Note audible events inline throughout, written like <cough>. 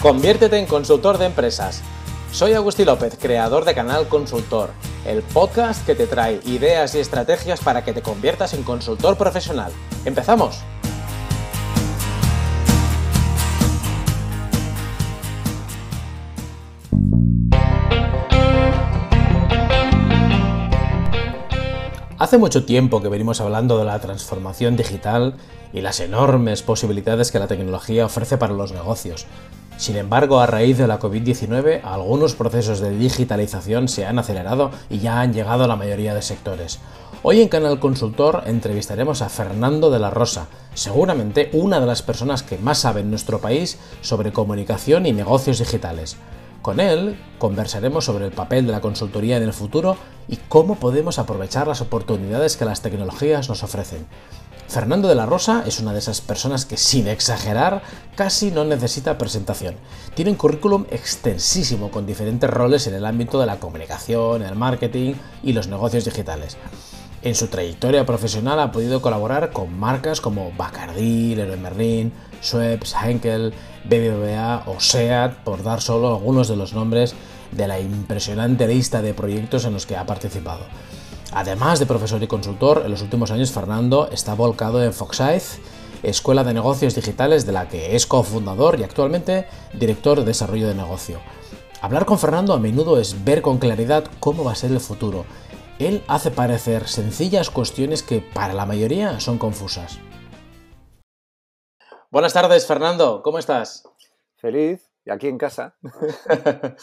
Conviértete en consultor de empresas. Soy Agustín López, creador de Canal Consultor, el podcast que te trae ideas y estrategias para que te conviertas en consultor profesional. ¡Empezamos! Hace mucho tiempo que venimos hablando de la transformación digital y las enormes posibilidades que la tecnología ofrece para los negocios. Sin embargo, a raíz de la COVID-19, algunos procesos de digitalización se han acelerado y ya han llegado a la mayoría de sectores. Hoy en Canal Consultor entrevistaremos a Fernando de la Rosa, seguramente una de las personas que más sabe en nuestro país sobre comunicación y negocios digitales. Con él conversaremos sobre el papel de la consultoría en el futuro y cómo podemos aprovechar las oportunidades que las tecnologías nos ofrecen. Fernando de la Rosa es una de esas personas que, sin exagerar, casi no necesita presentación. Tiene un currículum extensísimo con diferentes roles en el ámbito de la comunicación, el marketing y los negocios digitales. En su trayectoria profesional ha podido colaborar con marcas como Bacardi, Leroy Merlin, Schweppes, Henkel, BBVA o SEAT, por dar solo algunos de los nombres de la impresionante lista de proyectos en los que ha participado. Además de profesor y consultor, en los últimos años Fernando está volcado en Foxeye, escuela de negocios digitales de la que es cofundador y actualmente director de desarrollo de negocio. Hablar con Fernando a menudo es ver con claridad cómo va a ser el futuro. Él hace parecer sencillas cuestiones que para la mayoría son confusas. Buenas tardes, Fernando, ¿cómo estás? Feliz aquí en casa. <laughs>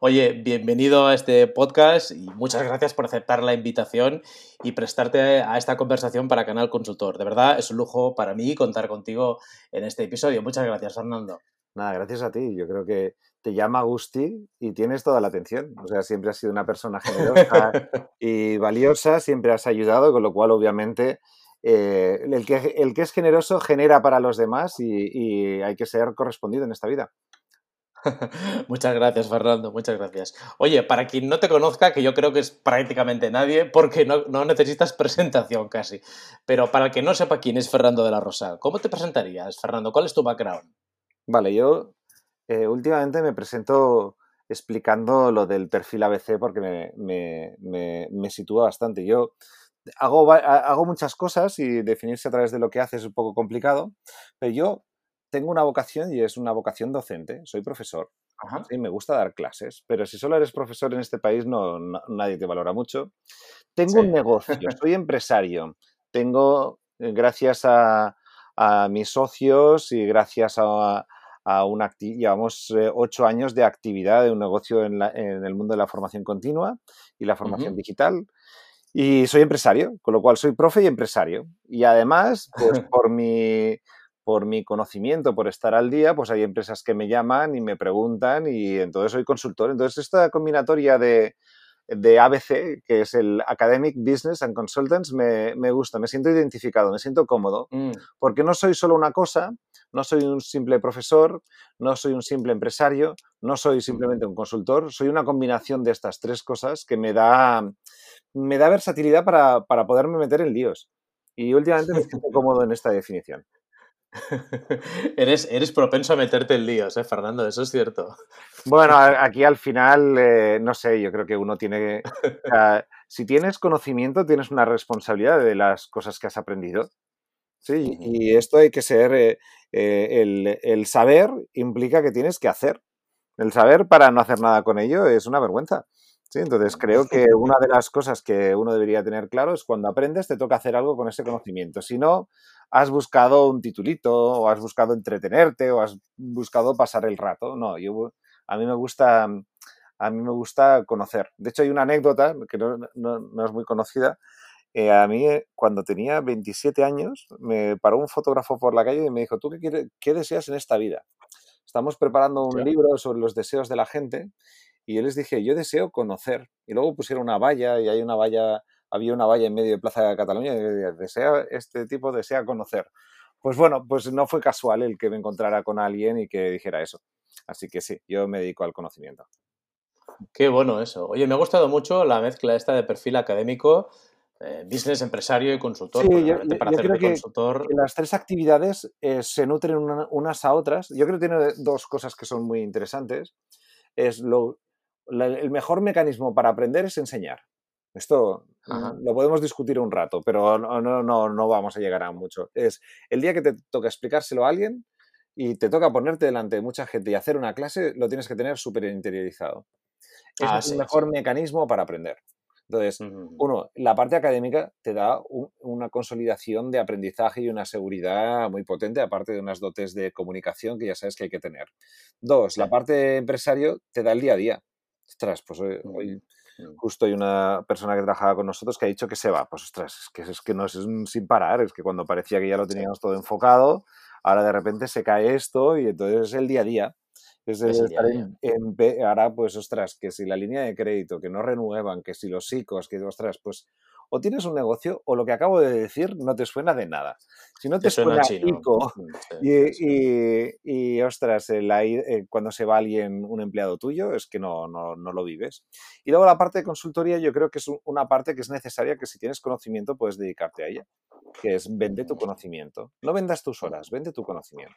Oye, bienvenido a este podcast y muchas gracias por aceptar la invitación y prestarte a esta conversación para Canal Consultor. De verdad, es un lujo para mí contar contigo en este episodio. Muchas gracias, Fernando. Nada, gracias a ti. Yo creo que te llama Agustí y tienes toda la atención. O sea, siempre has sido una persona generosa y valiosa, siempre has ayudado, con lo cual, obviamente, eh, el, que, el, que, es generoso genera para los demás y, hay que ser correspondido en esta vida. <laughs> muchas gracias, Fernando, muchas gracias. Oye, para quien no te conozca, que yo creo que es prácticamente nadie, porque no, necesitas <laughs> presentación casi, pero para el que no sepa quién es Fernando de la Rosa, ¿cómo te presentarías, Fernando? ¿Cuál es tu background? Vale, yo eh, últimamente me presento explicando lo del perfil ABC porque me, me, me, me sitúa bastante. Yo hago, hago muchas cosas y definirse a través de lo que hace es un poco complicado, pero yo tengo una vocación y es una vocación docente. Soy profesor. y me gusta dar clases, pero si solo eres profesor en este país no, nadie te valora mucho. Tengo un negocio, soy empresario. Tengo, eh, gracias a, a mis socios y gracias a, a una llevamos eh, ocho años de actividad de un negocio en, en, el mundo de la formación continua y la formación digital. Y soy empresario, con lo cual soy profe y empresario. Y además, pues <laughs> por mi, por mi conocimiento, por estar al día, pues hay empresas que me llaman y me preguntan y entonces soy consultor. Entonces esta combinatoria de, de ABC, que es el Academic Business and Consultants, me, me gusta, me siento identificado, me siento cómodo, mm. porque no soy solo una cosa, no soy un simple profesor, no soy un simple empresario, no soy simplemente un consultor, soy una combinación de estas tres cosas que me da me da versatilidad para, para poderme meter en líos. Y últimamente me siento <laughs> cómodo en esta definición. <laughs> eres, eres propenso a meterte en líos, ¿eh, Fernando? Eso es cierto. Bueno, aquí al final, eh, no sé, yo creo que uno tiene... si tienes conocimiento, tienes una responsabilidad de las cosas que has aprendido. Sí, y esto hay que ser... Eh, eh, el, el saber implica que tienes que hacer. El saber para no hacer nada con ello es una vergüenza. Sí, entonces creo que una de las cosas que uno debería tener claro es cuando aprendes te toca hacer algo con ese conocimiento. Si no, has buscado un titulito o has buscado entretenerte o has buscado pasar el rato. No, yo a mí me gusta a mí me gusta conocer. De hecho hay una anécdota que no, no, es muy conocida. Eh, a mí cuando tenía 27 años me paró un fotógrafo por la calle y me dijo, ¿tú qué, qué deseas en esta vida? Estamos preparando un libro sobre los deseos de la gente y yo les dije, yo deseo conocer. Y luego pusieron una valla y hay una valla, había una valla en medio de Plaza de Cataluña y desea, este tipo desea conocer. Pues bueno, pues no fue casual el que me encontrara con alguien y que dijera eso. Así que sí, yo me dedico al conocimiento. Qué bueno eso. Oye, me ha gustado mucho la mezcla esta de perfil académico eh, business, empresario y consultor. Sí, yo, creo que, las tres actividades eh, se nutren unas a otras. Yo creo que tiene dos cosas que son muy interesantes. Es lo, el mejor mecanismo para aprender es enseñar. Esto lo podemos discutir un rato, pero no, no, no, no vamos a llegar a mucho. Es el día que te toca explicárselo a alguien y te toca ponerte delante de mucha gente y hacer una clase, lo tienes que tener súper interiorizado. Ah, es el mejor mecanismo para aprender. Entonces, uno, la parte académica te da una consolidación de aprendizaje y una seguridad muy potente, aparte de unas dotes de comunicación que ya sabes que hay que tener. Dos, la parte empresario te da el día a día. Ostras, pues hoy, justo hay una persona que trabajaba con nosotros que ha dicho que se va. Pues ostras, es que, es que no es sin parar, es que cuando parecía que ya lo teníamos todo enfocado, ahora de repente se cae esto y entonces es el día a día. Es estar en, ahora, pues, ostras, que si la línea de crédito, que no renuevan, que si los psicos, que, ostras, pues, o tienes un negocio o lo que acabo de decir no te suena de nada. Si no te, suena, ICO y, ostras, eh, cuando se va alguien, un empleado tuyo, es que no, no, no, lo vives. Y luego la parte de consultoría yo creo que es una parte que es necesaria que si tienes conocimiento puedes dedicarte a ella, que es vende tu conocimiento. No vendas tus horas, vende tu conocimiento.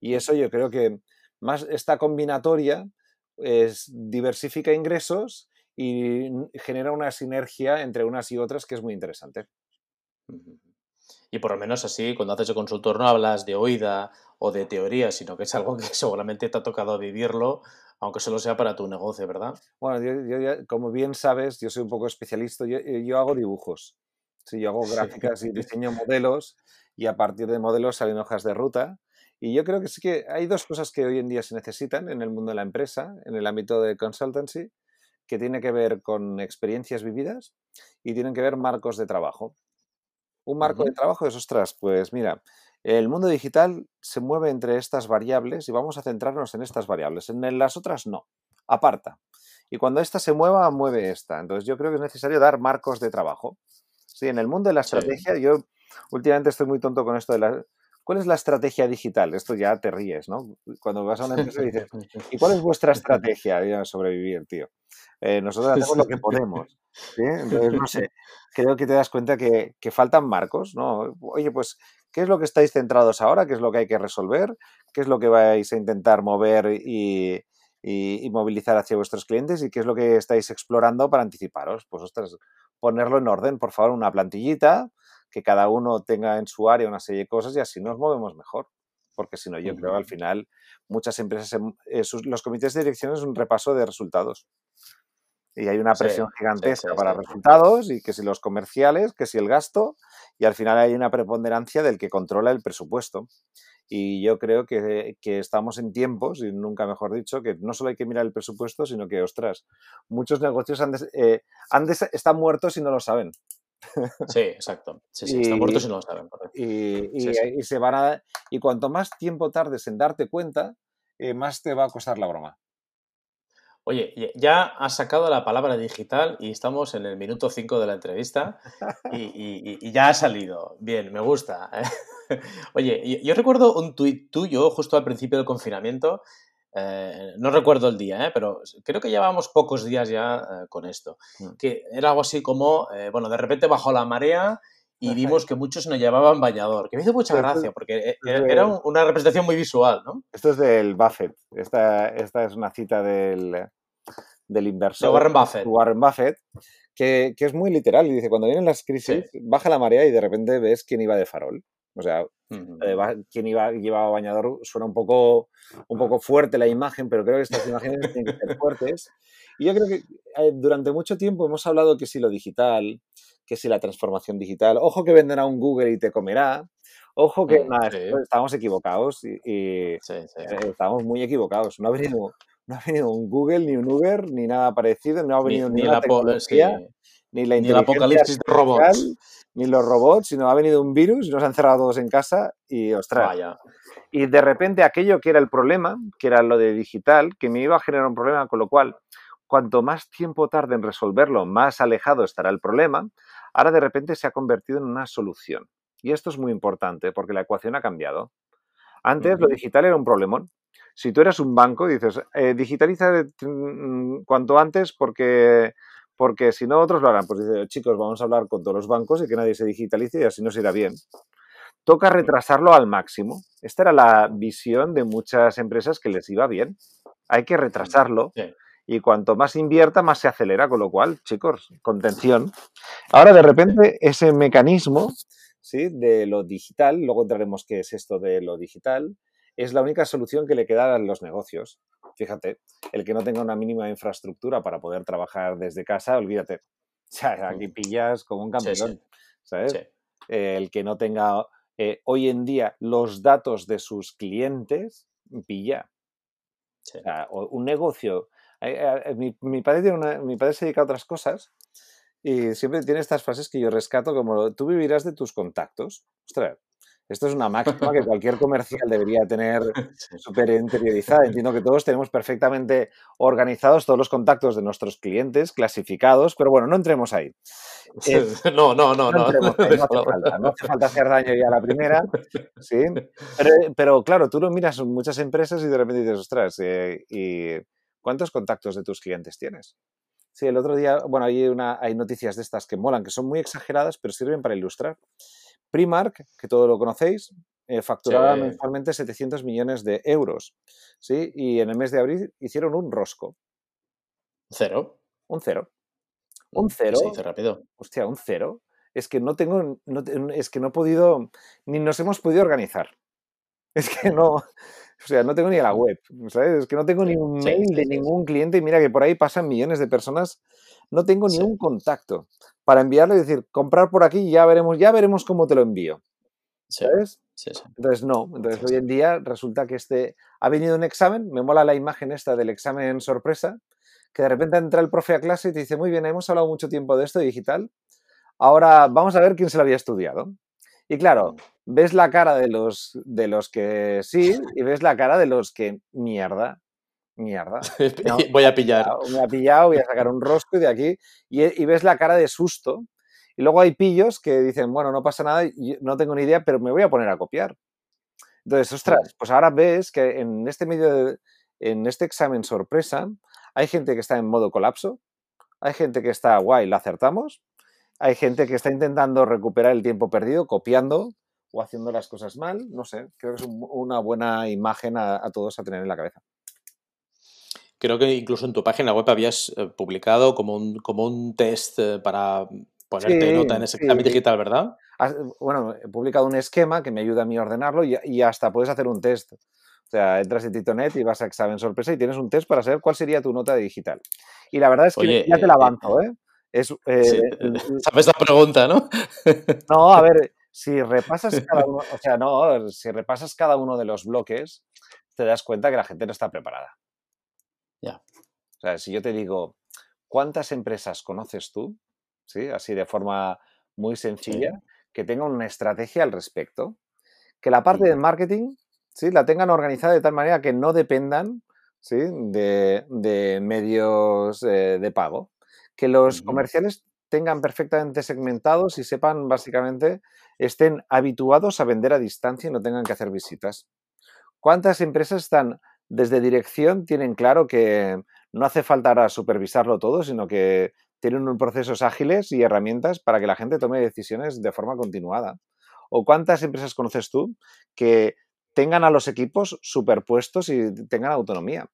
Y eso yo creo que más esta combinatoria es, diversifica ingresos y genera una sinergia entre unas y otras que es muy interesante. Y por lo menos así, cuando haces de consultor no hablas de oída o de teoría, sino que es algo que <laughs> seguramente te ha tocado vivirlo, aunque solo sea para tu negocio, ¿verdad? Bueno, yo, como bien sabes, yo soy un poco especialista, yo, eh, hago dibujos, sí, yo hago <laughs> gráficas y diseño modelos y a partir de modelos salen hojas de ruta y yo creo que sí que hay dos cosas que hoy en día se necesitan en el mundo de la empresa, en el ámbito de consultancy, que tiene que ver con experiencias vividas y tienen que ver marcos de trabajo. Un marco de trabajo es, ostras, pues mira, el mundo digital se mueve entre estas variables y vamos a centrarnos en estas variables. En las otras no, aparta. Y cuando esta se mueva, mueve esta. Entonces yo creo que es necesario dar marcos de trabajo. Sí, en el mundo de la estrategia, yo últimamente estoy muy tonto con esto de la, ¿Cuál es la estrategia digital? Esto ya te ríes, ¿no? Cuando vas a una empresa y dices, <laughs> ¿y cuál es vuestra estrategia de sobrevivir, tío? Eh, nosotros hacemos lo que <laughs> podemos. Entonces, no sé, creo que te das cuenta que, faltan marcos, ¿no? Oye, pues, ¿qué es lo que estáis centrados ahora? ¿Qué es lo que hay que resolver? ¿Qué es lo que vais a intentar mover y, movilizar hacia vuestros clientes? ¿Y qué es lo que estáis explorando para anticiparos? Pues, ostras, ponerlo en orden, por favor, una plantillita, que cada uno tenga en su área una serie de cosas y así nos movemos mejor. Porque si no, yo creo que al final muchas empresas, eh, los comités de dirección es un repaso de resultados. Y hay una presión gigantesca para resultados y que si los comerciales, que si el gasto, y al final hay una preponderancia del que controla el presupuesto. Y yo creo que, estamos en tiempos, y nunca mejor dicho, que no solo hay que mirar el presupuesto, sino que, ostras, muchos negocios han eh, están muertos y no lo saben. Sí, exacto. Sí, sí, y, están muertos y no lo saben. Y, se van a, y cuanto más tiempo tardes en darte cuenta, eh, más te va a costar la broma. Oye, ya has sacado la palabra digital y estamos en el minuto 5 de la entrevista <laughs> y, ya ha salido. Bien, me gusta. ¿eh? <laughs> Oye, yo recuerdo un tuit tuyo justo al principio del confinamiento eh, no recuerdo el día, ¿eh? pero creo que llevábamos pocos días ya eh, con esto. Mm. Que era algo así como, bueno, de repente bajó la marea y vimos que muchos no llevaban bañador, que me hizo mucha gracia porque era una representación muy visual, ¿no? Esto es del Buffett. Esta, esta es una cita del, del inversor. De Warren Buffett. Warren Buffett, que, que, es muy literal y dice, cuando vienen las crisis, baja la marea y de repente ves quién iba de farol. O sea, quien iba, llevaba bañador suena un poco, un poco fuerte la imagen, pero creo que estas imágenes tienen que ser fuertes. Y yo creo que eh, durante mucho tiempo hemos hablado que si lo digital, que si la transformación digital, ojo que venderá un Google y te comerá, ojo que mm, nada, estamos equivocados y, eh, estamos muy equivocados. No ha, venido, no ha venido un Google, ni un Uber, ni nada parecido, no ha venido ni, la tecnología, ni la ni el apocalipsis de robots ni los robots, sino ha venido un virus y nos han cerrado todos en casa y ostras. Vaya. Y de repente aquello que era el problema, que era lo de digital, que me iba a generar un problema, con lo cual, cuanto más tiempo tarde en resolverlo, más alejado estará el problema, ahora de repente se ha convertido en una solución. Y esto es muy importante porque la ecuación ha cambiado. Antes lo digital era un problemón. Si tú eres un banco, dices, eh, digitaliza mm, cuanto antes porque porque si no otros lo harán. Pues dice, chicos, vamos a hablar con todos los bancos y que nadie se digitalice y así nos irá bien. Toca retrasarlo al máximo. Esta era la visión de muchas empresas que les iba bien. Hay que retrasarlo. Y cuanto más invierta, más se acelera, con lo cual, chicos, contención. Ahora, de repente, ese mecanismo ¿sí? de lo digital, luego entraremos qué es esto de lo digital, es la única solución que le queda a los negocios. Fíjate, el que no tenga una mínima infraestructura para poder trabajar desde casa, olvídate. <laughs> O sea, aquí pillas como un campeón, ¿sabes? el que no tenga eh, hoy en día los datos de sus clientes, pilla. O sea, un negocio. Eh, eh, mi, mi, padre tiene mi padre se dedica a otras cosas y siempre tiene estas frases que yo rescato como tú vivirás de tus contactos. Ostras, esto es una máxima que cualquier <laughs> comercial debería tener súper interiorizada. Entiendo que todos tenemos perfectamente organizados todos los contactos de nuestros clientes, clasificados, pero bueno, no entremos ahí. Eh, <laughs> no, no, no, no. No, <laughs> hace falta, no hace falta hacer daño ya a la primera, ¿sí? Pero, claro, tú lo miras en muchas empresas y de repente dices, ostras, eh, ¿y cuántos contactos de tus clientes tienes? Sí, el otro día, bueno, hay, una, hay noticias de estas que molan, que son muy exageradas, pero sirven para ilustrar. Primark, que todo lo conocéis, eh, facturaba mensualmente 700 millones de euros. ¿sí? Y en el mes de abril hicieron un rosco. Cero. Un cero. Un mm, cero. Se rápido. Hostia, un cero. Es que no tengo, es que no he podido, ni nos hemos podido organizar. <laughs> Es que no, o sea, no tengo ni la web, ¿sabes? Es que no tengo ni un mail de ningún cliente y mira que por ahí pasan millones de personas, no tengo ni un contacto para enviarle y decir, comprar por aquí y ya veremos, ya veremos cómo te lo envío. ¿Sabes? Sí, sí. Entonces, no. Entonces, hoy en día resulta que este ha venido un examen, me mola la imagen esta del examen sorpresa, que de repente entra el profe a clase y te dice, muy bien, hemos hablado mucho tiempo de esto digital, ahora vamos a ver quién se lo había estudiado. Y claro, mm. ves la cara de los, de los que sí y ves la cara de los que mierda mierda. <laughs> voy a pillar. Me ha pillado, voy a sacar un rosco y de aquí. Y, ves la cara de susto. Y luego hay pillos que dicen, bueno, no pasa nada, no tengo ni idea, pero me voy a poner a copiar. Entonces, ostras, pues ahora ves que en este medio, en este examen sorpresa, hay gente que está en modo colapso, hay gente que está guay, la acertamos, hay gente que está intentando recuperar el tiempo perdido, copiando o haciendo las cosas mal, no sé, creo que es una buena imagen a todos a tener en la cabeza. Creo que incluso en tu página web habías eh, publicado como un, como un test eh, para ponerte nota en ese examen digital, ¿verdad? Bueno, he publicado un esquema que me ayuda a mí a ordenarlo y, hasta puedes hacer un test. O sea, entras en Titonet y vas a examen sorpresa y tienes un test para saber cuál sería tu nota digital. Y la verdad es que ya te la eh, avanzo, ¿eh? Es, <laughs> Sabes la pregunta, ¿no? <laughs> no, a ver, si repasas cada uno, o sea, no, si repasas cada uno de los bloques, te das cuenta que la gente no está preparada. O sea, si yo te digo, ¿cuántas empresas conoces tú? ¿Sí? Así de forma muy sencilla, que tengan una estrategia al respecto. Que la parte de marketing, ¿sí? La tengan organizada de tal manera que no dependan, ¿sí? De, medios eh, de pago. Que los comerciales tengan perfectamente segmentados y sepan básicamente, estén habituados a vender a distancia y no tengan que hacer visitas. ¿Cuántas empresas están desde dirección tienen claro que no hace falta ahora supervisarlo todo, sino que tienen un procesos ágiles y herramientas para que la gente tome decisiones de forma continuada. ¿O cuántas empresas conoces tú que tengan a los equipos superpuestos y tengan autonomía?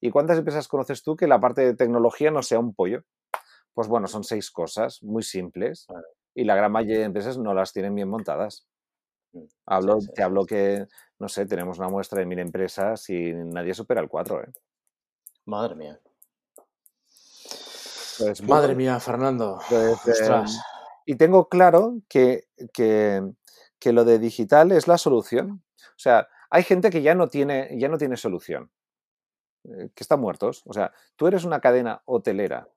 ¿Y cuántas empresas conoces tú que la parte de tecnología no sea un pollo? Pues bueno, son seis cosas muy simples y la gran mayoría de empresas no las tienen bien montadas. Mm, hablo, Te hablo que no sé, tenemos una muestra de mil empresas y nadie supera el 4, ¿eh? Madre mía. Pues, Madre mía, Fernando. Pues, em, y tengo claro que, que, lo de digital es la solución. O sea, hay gente que ya no tiene, ya no tiene solución, eh, que están muertos. O sea, tú eres una cadena hotelera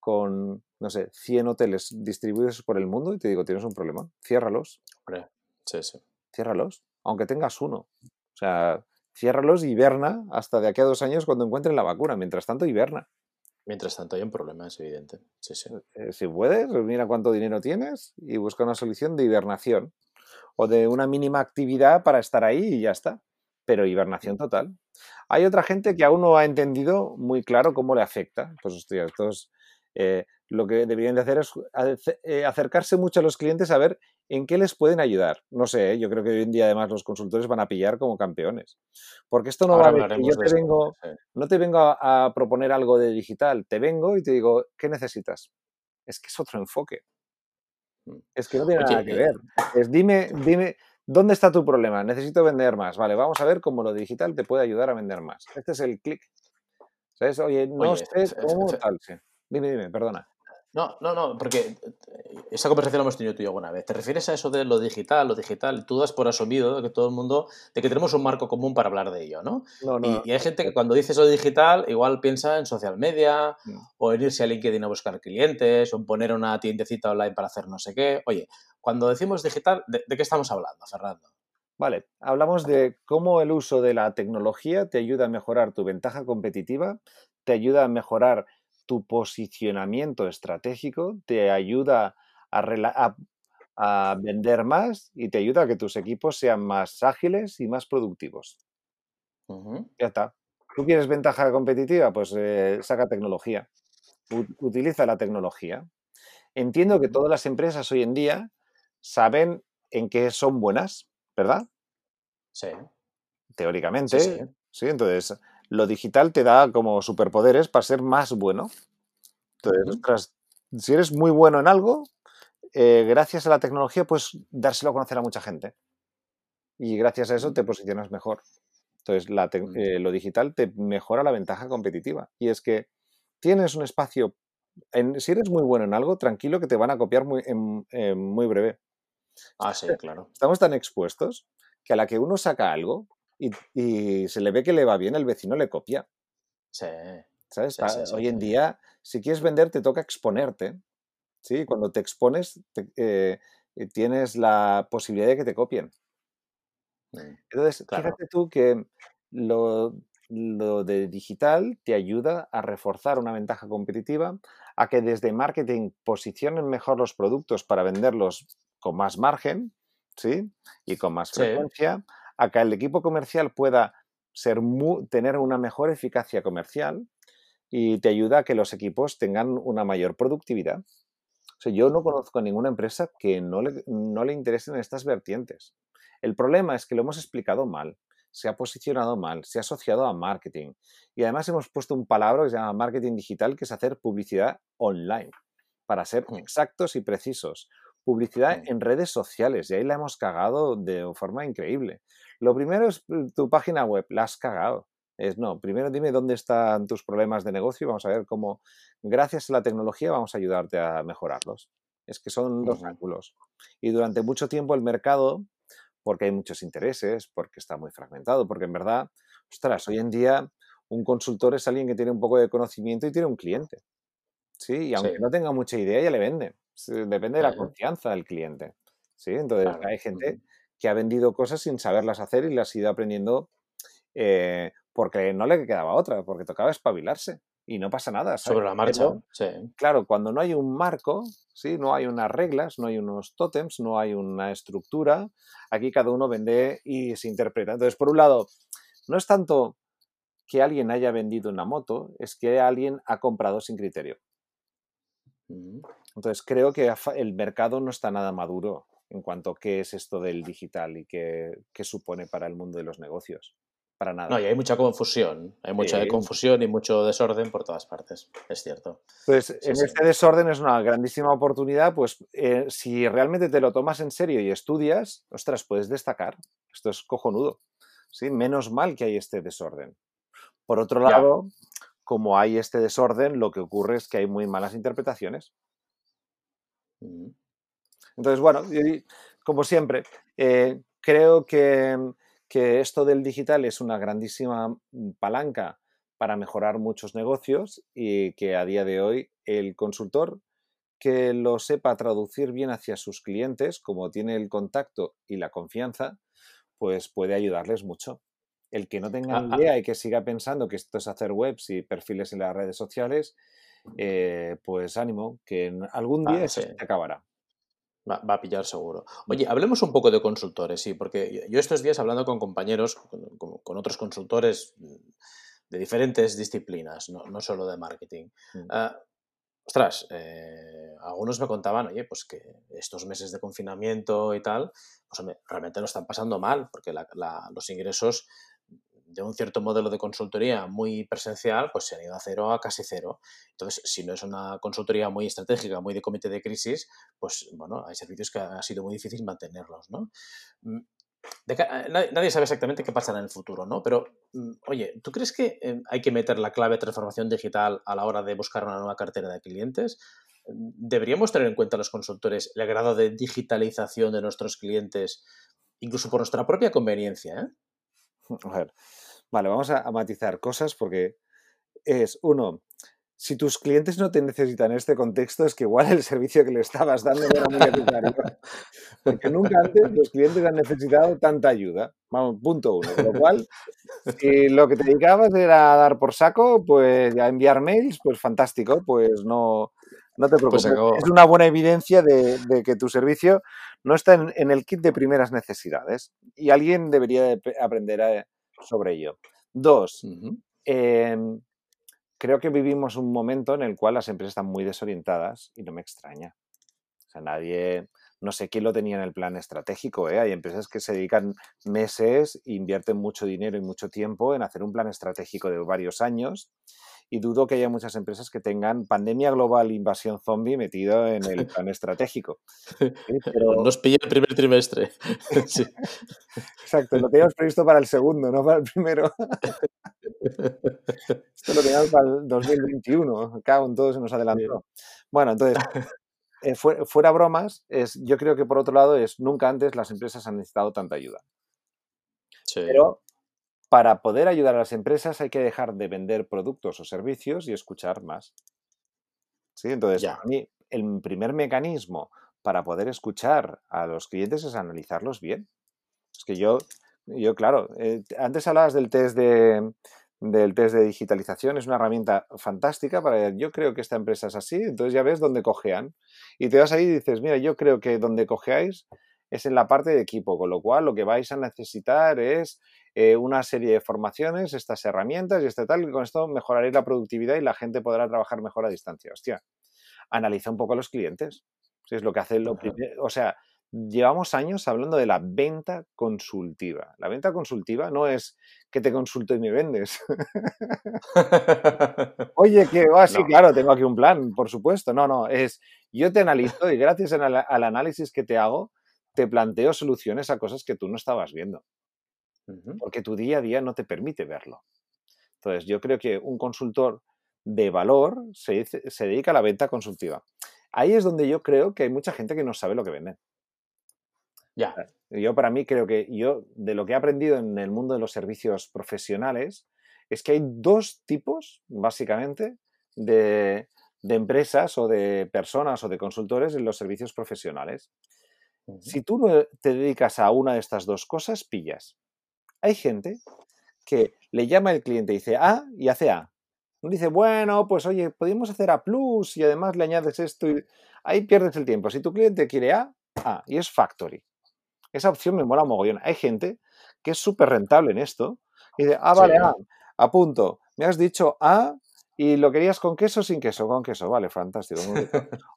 con, no sé, 100 hoteles distribuidos por el mundo y te digo, tienes un problema, ciérralos. Sí, sí. Ciérralos aunque tengas uno. O sea, ciérralos y hiberna hasta de aquí a dos años cuando encuentren la vacuna. Mientras tanto, hiberna. Mientras tanto hay un problema, es evidente. Sí, sí. Eh, si puedes, pues mira cuánto dinero tienes y busca una solución de hibernación o de una mínima actividad para estar ahí y ya está. Pero hibernación total. Hay otra gente que aún no ha entendido muy claro cómo le afecta. Pues hostia, estos Eh, lo que deberían de hacer es eh, acercarse mucho a los clientes a ver en qué les pueden ayudar. No sé, ¿eh? yo creo que hoy en día además los consultores van a pillar como campeones. Porque esto no va a yo te vengo, no te vengo a, proponer algo de digital, te vengo y te digo, ¿qué necesitas? Es que es otro enfoque. Mm. Es que no tiene nada que ver. Es dime, dime, ¿dónde está tu problema? Necesito vender más. Vale, vamos a ver cómo lo digital te puede ayudar a vender más. Este es el clic. ¿Sabes? Oye, no sé cómo tal. Dime, dime, perdona. No, no, no, porque eh, esa conversación la hemos tenido tú y yo alguna vez. ¿Te refieres a eso de lo digital, lo digital? Tú das por asumido que todo el mundo, de que tenemos un marco común para hablar de ello, ¿no? no, no y, hay gente que cuando dice eso digital, igual piensa en social media, mm. o en irse a LinkedIn a buscar clientes, o en poner una tiendecita online para hacer no sé qué. Oye, cuando decimos digital, ¿de, de qué estamos hablando, Fernando? Vale, hablamos de cómo el uso de la tecnología te ayuda a mejorar tu ventaja competitiva, te ayuda a mejorar tu posicionamiento estratégico, te ayuda a, vender más y te ayuda a que tus equipos sean más ágiles y más productivos. Ya está. ¿Tú quieres ventaja competitiva? Pues eh, saca tecnología. utiliza la tecnología. Entiendo que todas las empresas hoy en día saben en qué son buenas, ¿verdad? Sí. Teóricamente. Sí, sí. Entonces, lo digital te da como superpoderes para ser más bueno. Entonces, si eres muy bueno en algo, eh, gracias a la tecnología puedes dárselo a conocer a mucha gente. Y gracias a eso te posicionas mejor. Entonces, eh, lo digital te mejora la ventaja competitiva. Y es que tienes un espacio, si eres muy bueno en algo, tranquilo que te van a copiar muy, en, muy breve. Ah, sí, claro. Estamos tan expuestos que a la que uno saca algo, y, se le ve que le va bien, el vecino le copia. Sí. ¿Sabes? Hoy en día, si quieres vender, te toca exponerte. ¿sí? Cuando te expones, eh, eh, tienes la posibilidad de que te copien. Mm, Entonces, fíjate tú que lo, lo de digital te ayuda a reforzar una ventaja competitiva, a que desde marketing posicionen mejor los productos para venderlos con más margen, ¿sí? Y con más frecuencia, a que el equipo comercial pueda ser tener una mejor eficacia comercial y te ayuda a que los equipos tengan una mayor productividad. yo no conozco ninguna empresa que no le, no le interesen estas vertientes. El problema es que lo hemos explicado mal, se ha posicionado mal, se ha asociado a marketing. Y además hemos puesto un palabra que se llama marketing digital, que es hacer publicidad online, para ser exactos y precisos. Publicidad en redes sociales, y ahí la hemos cagado de forma increíble. Lo primero es mm, tu página web, la has cagado. Es no, primero dime dónde están tus problemas de negocio y vamos a ver cómo, gracias a la tecnología, vamos a ayudarte a mejorarlos. Es que son dos ángulos. Y durante mucho tiempo el mercado, porque hay muchos intereses, porque está muy fragmentado, porque en verdad, ostras, hoy en día un consultor es alguien que tiene un poco de conocimiento y tiene un cliente. Sí, y aunque no tenga mucha idea, ya le vende. Depende de la confianza del cliente. Sí, entonces hay gente que ha vendido cosas sin saberlas hacer y las ha ido aprendiendo eh, porque no le quedaba otra, porque tocaba espabilarse y no pasa nada. Sobre la marcha, sí. Claro, cuando no hay un marco, ¿sí? no hay unas reglas, no hay unos tótems, no hay una estructura, aquí cada uno vende y se interpreta. Entonces, por un lado, no es tanto que alguien haya vendido una moto, es que alguien ha comprado sin criterio. Entonces, creo que el mercado no está nada maduro en cuanto a qué es esto del digital y qué, supone para el mundo de los negocios. Para nada. No, y hay mucha confusión. Hay mucha confusión y mucho desorden por todas partes. Es cierto. Pues en este desorden es una grandísima oportunidad. Pues eh, si realmente te lo tomas en serio y estudias, ostras, puedes destacar. Esto es cojonudo. ¿sí? Menos mal que hay este desorden. Por otro lado, como hay este desorden, lo que ocurre es que hay muy malas interpretaciones. Entonces, bueno, como siempre, eh, creo que, esto del digital es una grandísima mm, palanca para mejorar muchos negocios y que a día de hoy el consultor que lo sepa traducir bien hacia sus clientes, como tiene el contacto y la confianza, pues puede ayudarles mucho. El que no tenga ah, ah. idea y que siga pensando que esto es hacer webs y perfiles en las redes sociales, eh, pues ánimo, que algún ah, día se acabará. Va, a pillar seguro. Oye, hablemos un poco de consultores, sí, porque yo estos días hablando con compañeros, con, otros consultores de diferentes disciplinas, no, solo de marketing, mm. ostras, eh, algunos me contaban, oye, pues que estos meses de confinamiento y tal, pues realmente lo están pasando mal, porque los ingresos de un cierto modelo de consultoría muy presencial, pues se han ido a cero a casi cero. Entonces, si no es una consultoría muy estratégica, muy de comité de crisis, pues bueno, hay servicios que ha sido muy difícil mantenerlos, ¿no? Mm, nadie, sabe exactamente qué pasará en el futuro, ¿no? Pero, mm, oye, ¿tú crees que eh, hay que meter la clave de transformación digital a la hora de buscar una nueva cartera de clientes? ¿Deberíamos tener en cuenta los consultores el grado de digitalización de nuestros clientes, incluso por nuestra propia conveniencia? ¿eh? A ver, vale, vamos a, matizar cosas porque es, uno, si tus clientes no te necesitan en este contexto, es que igual el servicio que le estabas dando no era muy necesario. <laughs> Porque nunca antes los clientes han necesitado tanta ayuda. Vamos, punto uno. Con lo cual, si lo que te dedicabas era dar por saco, pues a enviar mails, pues fantástico, pues no, no te pues preocupes. es una buena evidencia de, que tu servicio no está en, el kit de primeras necesidades y alguien debería aprender sobre ello. Dos, em, creo que vivimos un momento en el cual las empresas están muy desorientadas y no me extraña. O sea, nadie, no sé quién lo tenía en el plan estratégico. ¿eh? Hay empresas que se dedican meses, invierten mucho dinero y mucho tiempo en hacer un plan estratégico de varios años y dudo que haya muchas empresas que tengan pandemia global, invasión zombie metido en el <laughs> plan estratégico. <laughs> Nos pilla el primer trimestre. <laughs> Exacto, lo teníamos previsto para el segundo, no para el primero. Esto lo teníamos para el 2021, cago en todo se nos adelantó. Bueno, entonces, eh, fuera, bromas, es, yo creo que por otro lado es nunca antes las empresas han necesitado tanta ayuda. Sí. Pero para poder ayudar a las empresas hay que dejar de vender productos o servicios y escuchar más. ¿Sí? Entonces, a mí, el primer mecanismo para poder escuchar a los clientes es analizarlos bien. Es que yo, yo claro, eh, antes hablabas del test de, del test de digitalización, es una herramienta fantástica para yo creo que esta empresa es así, entonces ya ves dónde cojean. Y te vas ahí y dices, mira, yo creo que donde cojeáis es en la parte de equipo, con lo cual lo que vais a necesitar es eh, una serie de formaciones, estas herramientas y este tal, y con esto mejoraréis la productividad y la gente podrá trabajar mejor a distancia. Hostia, analiza un poco a los clientes. Es lo que hace lo primero. O sea, llevamos años hablando de la venta consultiva. La venta consultiva no es que te consulto y me vendes. <laughs> Oye, que, oh, sí, claro, tengo aquí un plan, por supuesto. No, no, es yo te analizo y gracias al análisis que te hago, te planteo soluciones a cosas que tú no estabas viendo porque tu día a día no te permite verlo. Entonces, yo creo que un consultor de valor se, dedica a la venta consultiva. Ahí es donde yo creo que hay mucha gente que no sabe lo que vende. Ya. Yo para mí creo que yo, de lo que he aprendido en el mundo de los servicios profesionales, es que hay dos tipos, básicamente, de, empresas o de personas o de consultores en los servicios profesionales. Si tú te dedicas a una de estas dos cosas, pillas. Hay gente que le llama el cliente y dice A y hace A. Dice, bueno, pues oye, podemos hacer A plus y además le añades esto. Y... Ahí pierdes el tiempo. Si tu cliente quiere A, A y es factory. Esa opción me mola mogollón. Hay gente que es súper rentable en esto y dice, ah, vale, A, a punto. Me has dicho A y lo querías con queso sin queso. Con queso, vale, fantástico.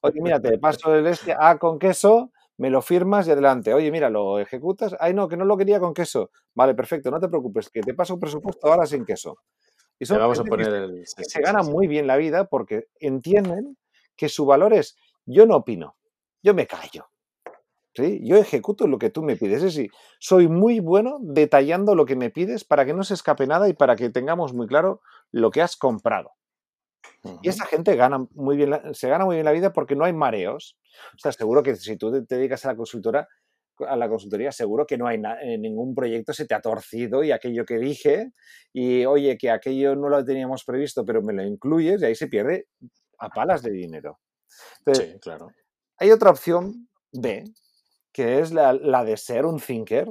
Oye, mira, te paso el este A con queso me lo firmas y adelante. Oye, mira, lo ejecutas. Ay, no, que no lo quería con queso. Vale, perfecto, no te preocupes, que te paso un presupuesto ahora sin queso. Y son vamos a poner el... se ganan muy bien la vida porque entienden que su valor es yo no opino, yo me callo. ¿Sí? Yo ejecuto lo que tú me pides. Es decir, soy muy bueno detallando lo que me pides para que no se escape nada y para que tengamos muy claro lo que has comprado. Y esa gente gana muy bien se gana muy bien la vida porque no hay mareos. O sea, seguro que si tú te dedicas a la consultora, a la consultoría, seguro que no hay ningún proyecto se te ha torcido y aquello que dije, y oye, que aquello no lo teníamos previsto, pero me lo incluyes, y ahí se pierde a palas de dinero. sí, claro. Hay otra opción B, que es la, la de ser un thinker.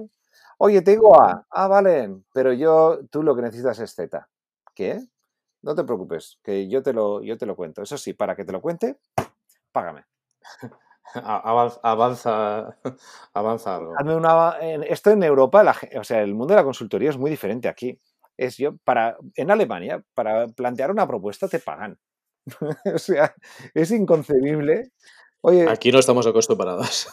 Oye, te digo A, ah, vale, pero yo, tú lo que necesitas es Z. ¿Qué? No te preocupes, que yo te lo, yo te lo cuento. Eso sí, para que te lo cuente, págame. <laughs> avanza, <laughs> avanza algo. esto en Europa, o sea, el mundo de la consultoría es muy diferente aquí. Es yo, para, en Alemania, para plantear una propuesta te pagan. <laughs> o sea, es inconcebible. Oye, aquí no estamos acostumbrados.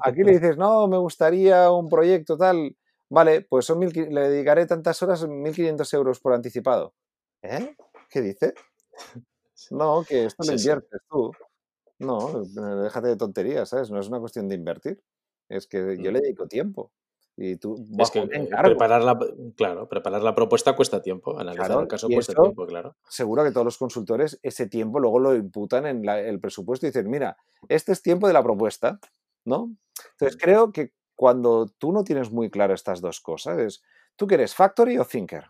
aquí le dices, no, me gustaría un proyecto tal. Vale, pues son mil, le dedicaré tantas horas, 1.500 euros por anticipado. ¿Eh? ¿Qué dice? <laughs> No, que esto lo inviertes tú. No, déjate de tonterías, ¿sabes? No es una cuestión de invertir. Es que yo le dedico tiempo. Y tú es que eh, preparar la, claro, preparar la propuesta cuesta tiempo, analizar el caso cuesta tiempo, claro. Seguro que todos los consultores ese tiempo luego lo imputan en el presupuesto y dicen, mira, este es tiempo de la propuesta, ¿no? Entonces creo que cuando tú no tienes muy claro estas dos cosas, es, ¿tú quieres factory o thinker?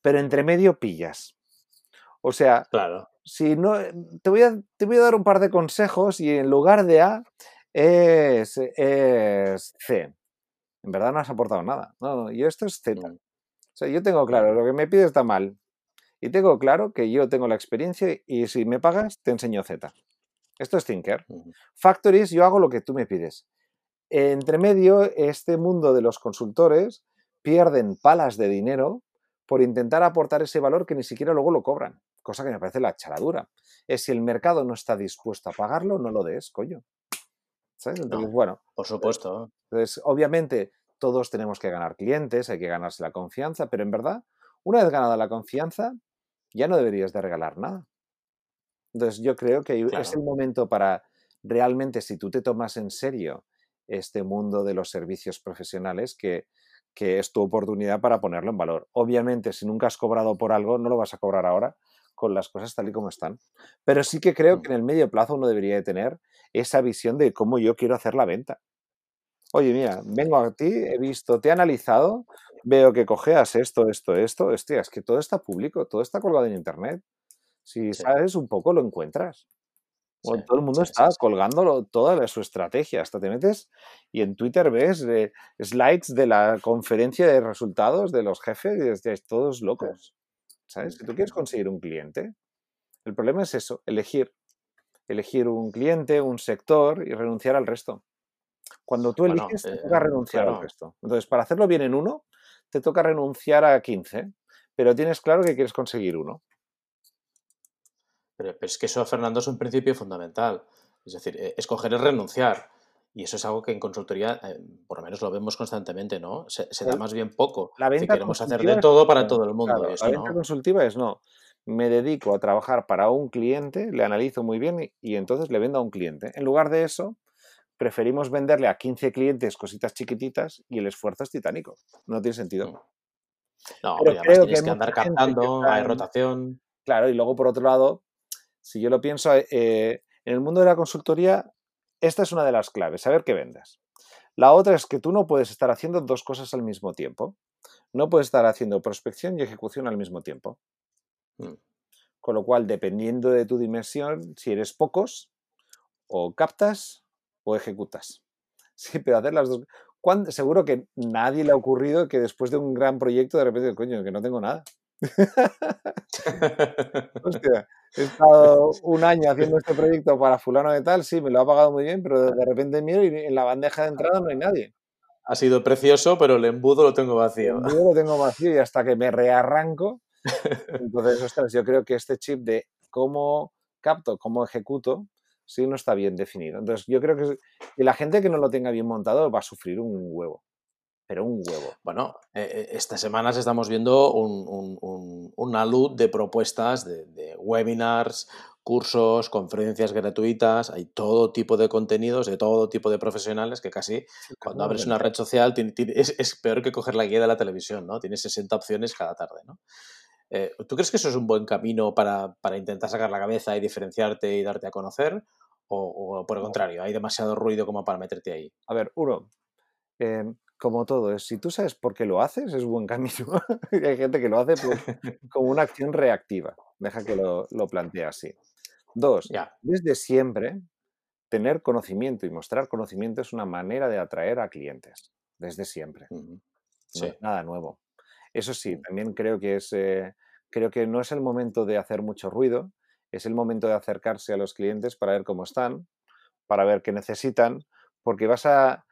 Pero entre medio pillas. O sea, claro. si no, te voy, a, te voy a dar un par de consejos y en lugar de A es, es C en verdad no has aportado nada. No, no, yo esto es Z. O sea, yo tengo claro, lo que me pides está mal. Y tengo claro que yo tengo la experiencia y si me pagas, te enseño Z. Esto es Thinker. Factories, yo hago lo que tú me pides. Entre medio, este mundo de los consultores pierden palas de dinero por intentar aportar ese valor que ni siquiera luego lo cobran. Cosa que me parece la charadura. Es si el mercado no está dispuesto a pagarlo, no lo des, coño. ¿Sabes? Entonces, bueno. Por supuesto. Entonces, obviamente, todos tenemos que ganar clientes, hay que ganarse la confianza, pero en verdad, una vez ganada la confianza, ya no deberías de regalar nada. Entonces, yo creo que es el momento para realmente, si tú te tomas en serio este mundo de los servicios profesionales, que, que es tu oportunidad para ponerlo en valor. Obviamente, si nunca has cobrado por algo, no lo vas a cobrar ahora con las cosas tal y como están. Pero sí que creo mm. que en el medio plazo uno debería de tener esa visión de cómo yo quiero hacer la venta. Oye, mira, vengo a ti, he visto, te he analizado, veo que cojeas esto, esto, esto. Hostia, es que todo está público, todo está colgado en internet. Si sabes un poco, lo encuentras. todo el mundo está colgándolo, toda su estrategia. Hasta te metes y en Twitter ves eh, slides de la conferencia de resultados de los jefes y dices, todos locos. ¿Sabes? Si tú quieres conseguir un cliente, el problema es eso, elegir. Elegir un cliente, un sector y renunciar al resto. Cuando tú eliges, te toca eh, renunciar al resto. Entonces, para hacerlo bien en uno, te toca renunciar a 15, pero tienes claro que quieres conseguir uno. Pero, es que eso, Fernando, es un principio fundamental. Es decir, eh, escoger es renunciar. Y eso es algo que en consultoría, eh, por lo menos lo vemos constantemente, ¿no? Se, da más bien poco. La venta queremos hacer de todo para todo el mundo. la venta consultiva es no. Me dedico a trabajar para un cliente, le analizo muy bien y entonces le vendo a un cliente. En lugar de eso, preferimos venderle a 15 clientes cositas chiquititas y el esfuerzo es titánico. No tiene sentido. Mm. No, pero creo tienes que, andar captando, hay rotación. Claro, y luego por otro lado, si yo lo pienso, eh, en el mundo de la consultoría, esta es una de las claves, saber qué vendes. La otra es que tú no puedes estar haciendo dos cosas al mismo tiempo. No puedes estar haciendo prospección y ejecución al mismo tiempo. Mm. Con lo cual, dependiendo de tu dimensión, si eres pocos, o captas o ejecutas. <laughs> Sí, pero hacer las dos. Seguro que nadie le ha ocurrido que después de un gran proyecto de repente, coño, que no tengo nada. <laughs> Hostia, he estado un año haciendo este proyecto para fulano de tal, sí, me lo ha pagado muy bien, pero de repente miro y en la bandeja de entrada no hay nadie. Ha sido precioso, pero el embudo lo tengo vacío. El embudo lo tengo vacío y hasta que me rearranco. Entonces, ostras, yo creo que este chip de cómo capto, cómo ejecuto, sí no está bien definido. Entonces, yo creo que, la gente que no lo tenga bien montado va a sufrir un huevo. Pero un huevo. Bueno, eh, eh, estas semanas estamos viendo una luz de propuestas de, webinars, cursos, conferencias gratuitas, hay todo tipo de contenidos de todo tipo de profesionales que casi cuando abres una red social es, peor que coger la guía de la televisión, ¿no? Tienes 60 opciones cada tarde, ¿no? Eh, ¿Tú crees que eso es un buen camino para, intentar sacar la cabeza y diferenciarte y darte a conocer? ¿O, por el contrario, hay demasiado ruido como para meterte ahí? A ver, uno, em, como todo, si tú sabes por qué lo haces, es buen <laughs> camino. hay gente que lo hace <laughs> como una acción reactiva. Deja que lo, lo plantee así. Dos, desde siempre, tener conocimiento y mostrar conocimiento es una manera de atraer a clientes. Desde siempre. nada nuevo. Eso sí, también creo que es eh, creo que no es el momento de hacer mucho ruido, es el momento de acercarse a los clientes para ver cómo están, para ver qué necesitan, porque vas a,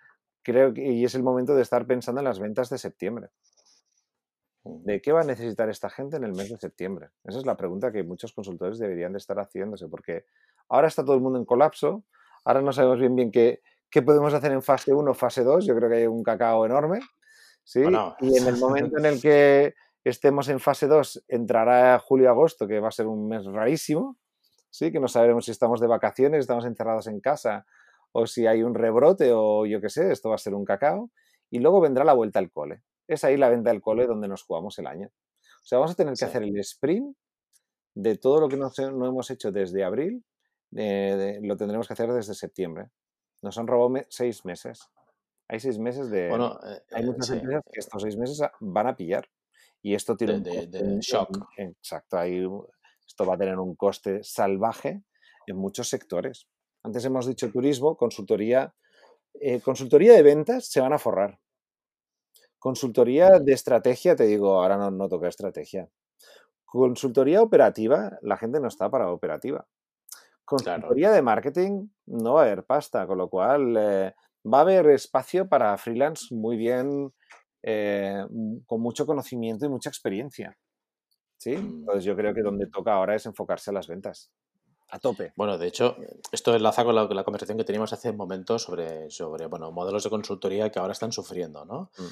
creo que, y es el momento de estar pensando en las ventas de septiembre. ¿De qué va a necesitar esta gente en el mes de septiembre? Esa es la pregunta que muchos consultores deberían de estar haciéndose, porque ahora está todo el mundo en colapso, ahora no sabemos bien bien qué, qué podemos hacer en fase 1, fase 2, yo creo que hay un cacao enorme, ¿sí? Y en el momento en el que estemos en fase 2 entrará julio-agosto, que va a ser un mes rarísimo, ¿sí? Que no sabremos si estamos de vacaciones, estamos encerrados en casa o si hay un rebrote o yo qué sé, esto va a ser un cacao. Y luego vendrá la vuelta al cole. Es ahí la venta del cole donde nos jugamos el año. O sea, vamos a tener que hacer el sprint de todo lo que no, hemos hecho desde abril, lo tendremos que hacer desde septiembre. Nos han robado seis meses. Hay seis meses de... Bueno, eh, hay muchas empresas que estos seis meses van a pillar. Y esto tiene un shock. exacto, ahí esto va a tener un coste salvaje en muchos sectores. Antes hemos dicho turismo, consultoría. Eh, consultoría de ventas se van a forrar. Consultoría de estrategia, te digo, ahora no, no toca estrategia. Consultoría operativa, la gente no está para operativa. Consultoría de marketing, no va a haber pasta, con lo cual eh, va a haber espacio para freelance muy bien, eh, con mucho conocimiento y mucha experiencia. ¿Sí? Mm, Entonces yo creo que donde toca ahora es enfocarse a las ventas a tope. Bueno, de hecho, esto enlaza con la, la, conversación que teníamos hace un momento sobre, sobre bueno, modelos de consultoría que ahora están sufriendo, ¿no? Mm.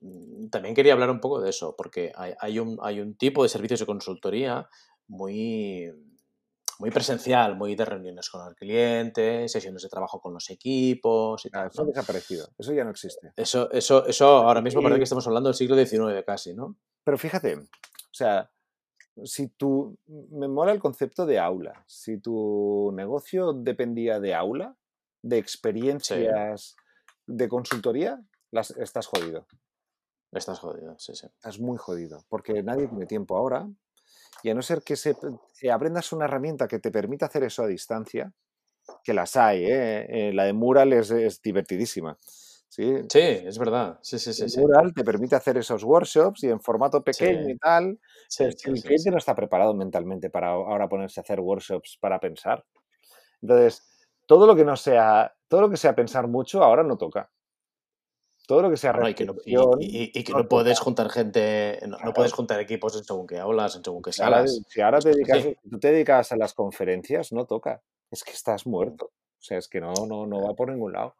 Mm, también quería hablar un poco de eso, porque hay, hay, un, hay un tipo de servicios de consultoría muy, muy presencial, muy de reuniones con el cliente, sesiones de trabajo con los equipos y ah, Eso ha desaparecido, eso ya no existe. Eso, eso, eso ahora mismo parece que estamos hablando del siglo XIX casi, ¿no? Pero fíjate, o sea, si tu, me mola el concepto de aula, si tu negocio dependía de aula, de experiencias de consultoría, las, estás jodido. Estás jodido, sí, sí. Estás muy jodido, porque nadie tiene tiempo ahora. Y a no ser que, se, aprendas una herramienta que te permita hacer eso a distancia, que las hay, ¿eh? eh la de Mural es divertidísima. Sí, es verdad. Sí, sí, sí, Mural te permite hacer esos workshops y en formato pequeño y tal. el cliente no está preparado mentalmente para ahora ponerse a hacer workshops para pensar. Entonces, todo lo que no sea, todo lo que sea pensar mucho ahora no toca. Todo lo que sea y que no, y, que no, puedes juntar gente, no, puedes juntar equipos en según que hablas, en según que salas. si ahora te <laughs> dedicas, tú te dedicas a las conferencias, no toca. Es que estás mm. muerto. O sea, es que no, no, no va por ningún lado.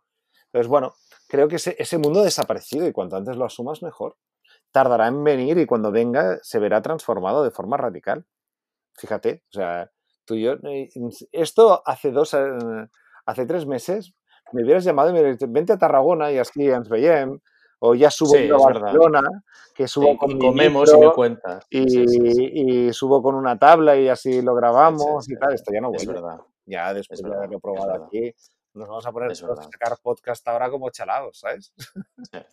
Entonces, bueno, creo que ese, ese mundo ha desaparecido y cuanto antes lo asumas, mejor. Tardará en venir y cuando venga se verá transformado de forma radical. Fíjate, o sea, tú y yo, eh, esto hace dos, eh, hace tres meses me hubieras llamado y me hubieras dicho, vente a Tarragona y así ens veiem, o ya subo a Barcelona, que subo con y comemos y me cuentas. Y, subo con una tabla y así lo grabamos y tal, esto ya no vuelve. Es verdad. Ya después de haberlo probado aquí, nos vamos a poner a sacar podcast ahora como chalados, ¿sabes?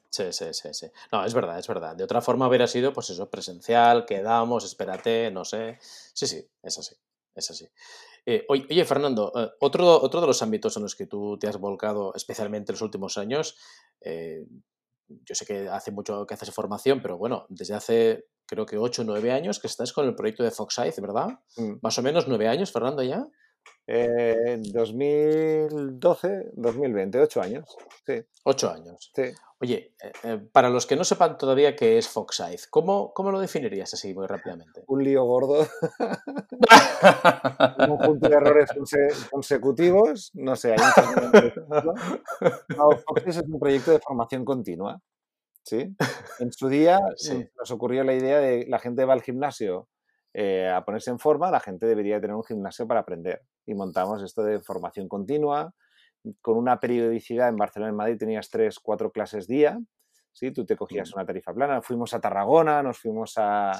Sí, sí, sí, sí. No, es verdad, es verdad. De otra forma hubiera sido, pues eso, presencial, quedamos, espérate, no sé. Sí, sí, es así, es así. Eh, oye, Fernando, eh, otro, otro de los ámbitos en los que tú te has volcado, especialmente en los últimos años, eh, yo sé que hace mucho que haces formación, pero bueno, desde hace creo que 8 o 9 años que estás con el proyecto de Foxize, ¿verdad? Mm. Más o menos 9 años, Fernando, ya. En 2012, 2020, ocho años. Sí. Ocho años. Sí. Oye, eh, eh, para los que no sepan todavía qué es Foxize, ¿cómo, ¿cómo lo definirías así muy rápidamente? Un lío gordo. <laughs> un conjunto de errores consecutivos. No sé, hay no, Foxize es un proyecto de formación continua. ¿sí? En su día nos ocurrió la idea de la gente va al gimnasio eh, a ponerse en forma, la gente debería tener un gimnasio para aprender. Y montamos esto de formación continua, con una periodicidad. En Barcelona y en Madrid tenías tres, cuatro clases día. ¿sí? Tú te cogías una tarifa plana. Fuimos a Tarragona, nos fuimos a,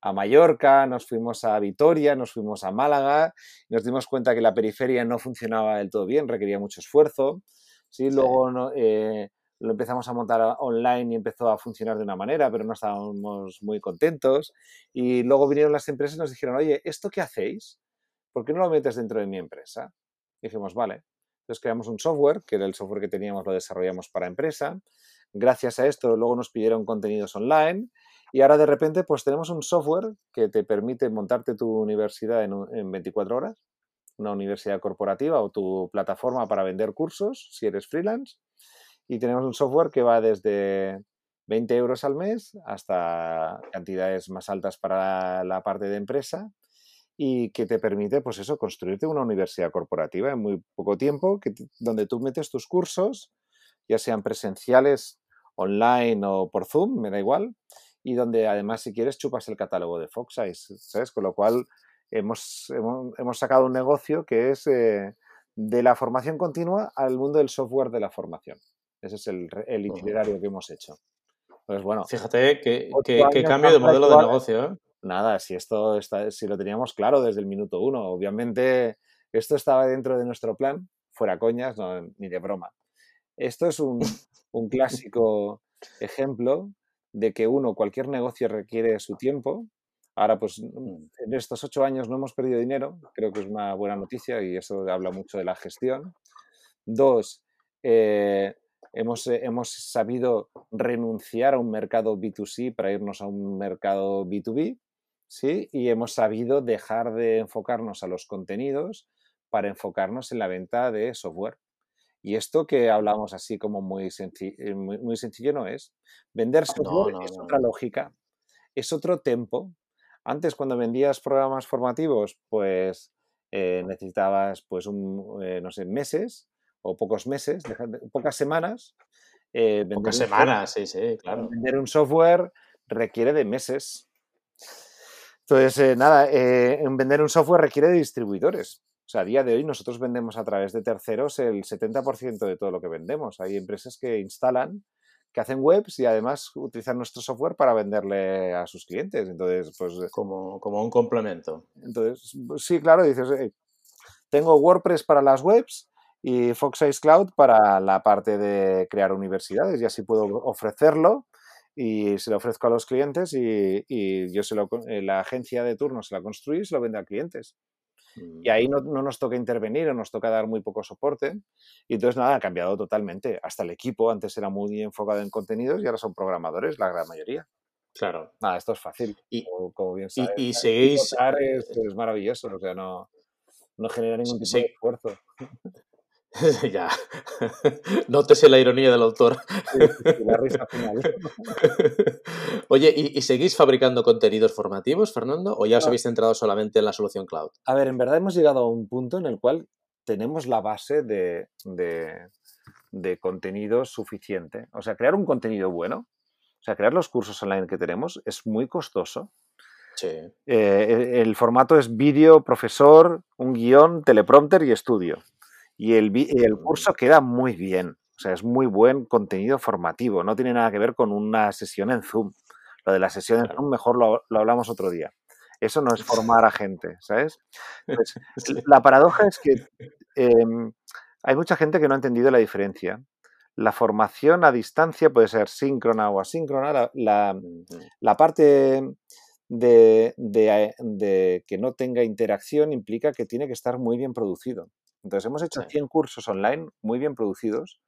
a Mallorca, nos fuimos a Vitoria, nos fuimos a Málaga. Nos dimos cuenta que la periferia no funcionaba del todo bien, requería mucho esfuerzo. ¿sí? Luego no, eh, lo empezamos a montar online y empezó a funcionar de una manera, pero no estábamos muy contentos. Y luego vinieron las empresas y nos dijeron, oye, ¿esto qué hacéis? ¿Por qué no lo metes dentro de mi empresa? Y dijimos, vale. Entonces creamos un software, que era el software que teníamos, lo desarrollamos para empresa. Gracias a esto luego nos pidieron contenidos online y ahora de repente pues tenemos un software que te permite montarte tu universidad en, en 24 horas, una universidad corporativa o tu plataforma para vender cursos si eres freelance y tenemos un software que va desde, 20 euros al mes hasta cantidades más altas para la parte de empresa y que te permite, pues eso, construirte una universidad corporativa en muy poco tiempo, que, donde tú metes tus cursos, ya sean presenciales, online o por Zoom, me da igual, y donde además, si quieres, chupas el catálogo de Foxize, ¿sabes? Con lo cual hemos, hemos, sacado un negocio que es eh, de la formación continua al mundo del software de la formación. Ese es el, el itinerario que hemos hecho. Pues bueno. Fíjate qué cambio de modelo de negocio. ¿eh? nada, si esto está, si lo teníamos claro desde el minuto uno, obviamente esto estaba dentro de nuestro plan, fuera coñas, ni de broma. Esto es un, clásico ejemplo de que uno, cualquier negocio requiere su tiempo. Ahora, pues en estos ocho años no hemos perdido dinero, creo que es una buena noticia y eso habla mucho de la gestión. Dos, eh, hemos, eh, hemos sabido renunciar a un mercado B2C para irnos a un mercado B2B. ¿sí? Y hemos sabido dejar de enfocarnos a los contenidos para enfocarnos en la venta de software. Y esto que hablamos así como muy, eh, muy, sencillo no es. Vender software es otra lógica, es otro tempo. Antes cuando vendías programas formativos, pues eh, necesitabas pues un, eh, no sé, meses o pocos meses, pocas semanas. pocas semanas, sí, sí, claro. Vender un software requiere de meses. Entonces, eh, nada, eh, vender un software requiere de distribuidores. O sea, a día de hoy nosotros vendemos a través de terceros el 70% de todo lo que vendemos. Hay empresas que instalan, que hacen webs y además utilizan nuestro software para venderle a sus clientes. Entonces, pues... Eh, como, como un complemento. Entonces, sí, claro, dices, tengo WordPress para las webs y Foxize Cloud para la parte de crear universidades y así puedo ofrecerlo y se lo ofrezco a los clientes y, yo se lo, eh, la agencia de turno se la construye y se lo vende a clientes. Y ahí no, no, nos toca intervenir o nos toca dar muy poco soporte. Y entonces nada, ha cambiado totalmente. Hasta el equipo antes era muy enfocado en contenidos y ahora son programadores, la gran mayoría. Claro. Nada, esto es fácil. Y, como, bien sabes, y, seguís... Es, es, maravilloso, o sea, no, no genera ningún tipo de esfuerzo. <laughs> ya. <laughs> Nótese la ironía del autor. la risa final. <laughs> Oye, ¿y, seguís fabricando contenidos formativos, Fernando? ¿O ya os habéis centrado solamente en la solución cloud? A ver, en verdad hemos llegado a un punto en el cual tenemos la base de, de, contenido suficiente. O sea, crear un contenido bueno, o sea, crear los cursos online que tenemos es muy costoso. Sí. Eh, el formato es vídeo, profesor, un guion, teleprompter y estudio. Y el, el curso queda muy bien. O sea, es muy buen contenido formativo. No tiene nada que ver con una sesión en Zoom. Lo de la sesión en Zoom mejor lo, hablamos otro día. Eso no es <laughs> formar a gente, ¿sabes? Pues, <laughs> la paradoja es que em, hay mucha gente que no ha entendido la diferencia. La formación a distancia puede ser síncrona o asíncrona. La, parte de, de, que no tenga interacción implica que tiene que estar muy bien producido. Entonces hemos hecho 100 cursos online muy bien producidos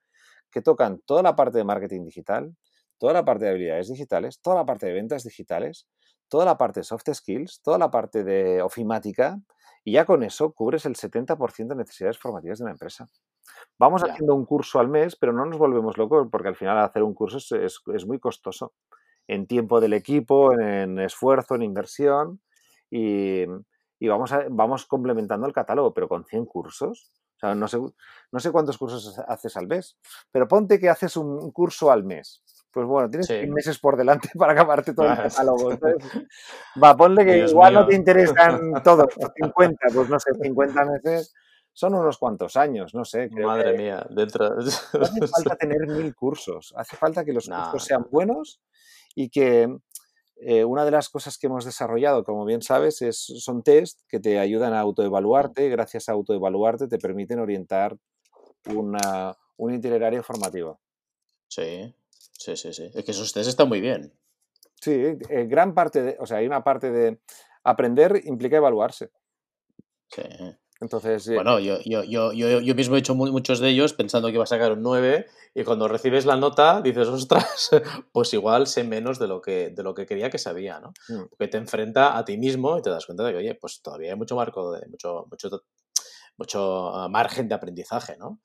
que tocan toda la parte de marketing digital, toda la parte de habilidades digitales, toda la parte de ventas digitales, toda la parte de soft skills, toda la parte de ofimática y ya con eso cubres el 70% de necesidades formativas de una empresa. Vamos haciendo un curso al mes, pero no nos volvemos locos porque al final hacer un curso es, muy costoso en tiempo del equipo, en esfuerzo, en inversión y, y vamos, vamos complementando el catálogo, pero con 100 cursos. O sea, no sé, no sé cuántos cursos haces al mes, pero ponte que haces un curso al mes. Pues bueno, tienes meses por delante <laughs> para acabarte todo el catálogo. <laughs> va, ponle que igual no te interesan <laughs> todos, 50, pues no sé, 50 meses son unos cuantos años, no sé. Madre mía, dentro. No hace falta tener mil cursos, hace falta que los cursos sean buenos y que eh, una de las cosas que hemos desarrollado, como bien sabes, es, son test que te ayudan a autoevaluarte. Gracias a autoevaluarte te permiten orientar una, un itinerario formativo. Sí, sí, sí, sí. Es que esos test están muy bien. Sí, eh, gran parte de, o sea, hay una parte de aprender implica evaluarse. Sí. Entonces, eh, bueno, yo, yo, yo, yo, mismo he hecho muchos de ellos pensando que iba a sacar un 9 y cuando recibes la nota dices, ostras, <laughs> pues igual sé menos de lo que, de lo que quería que sabía, ¿no? Mm. Porque te enfrenta a ti mismo y te das cuenta de que, oye, pues todavía hay mucho marco, de, mucho, mucho, mucho ah, margen de aprendizaje, ¿no?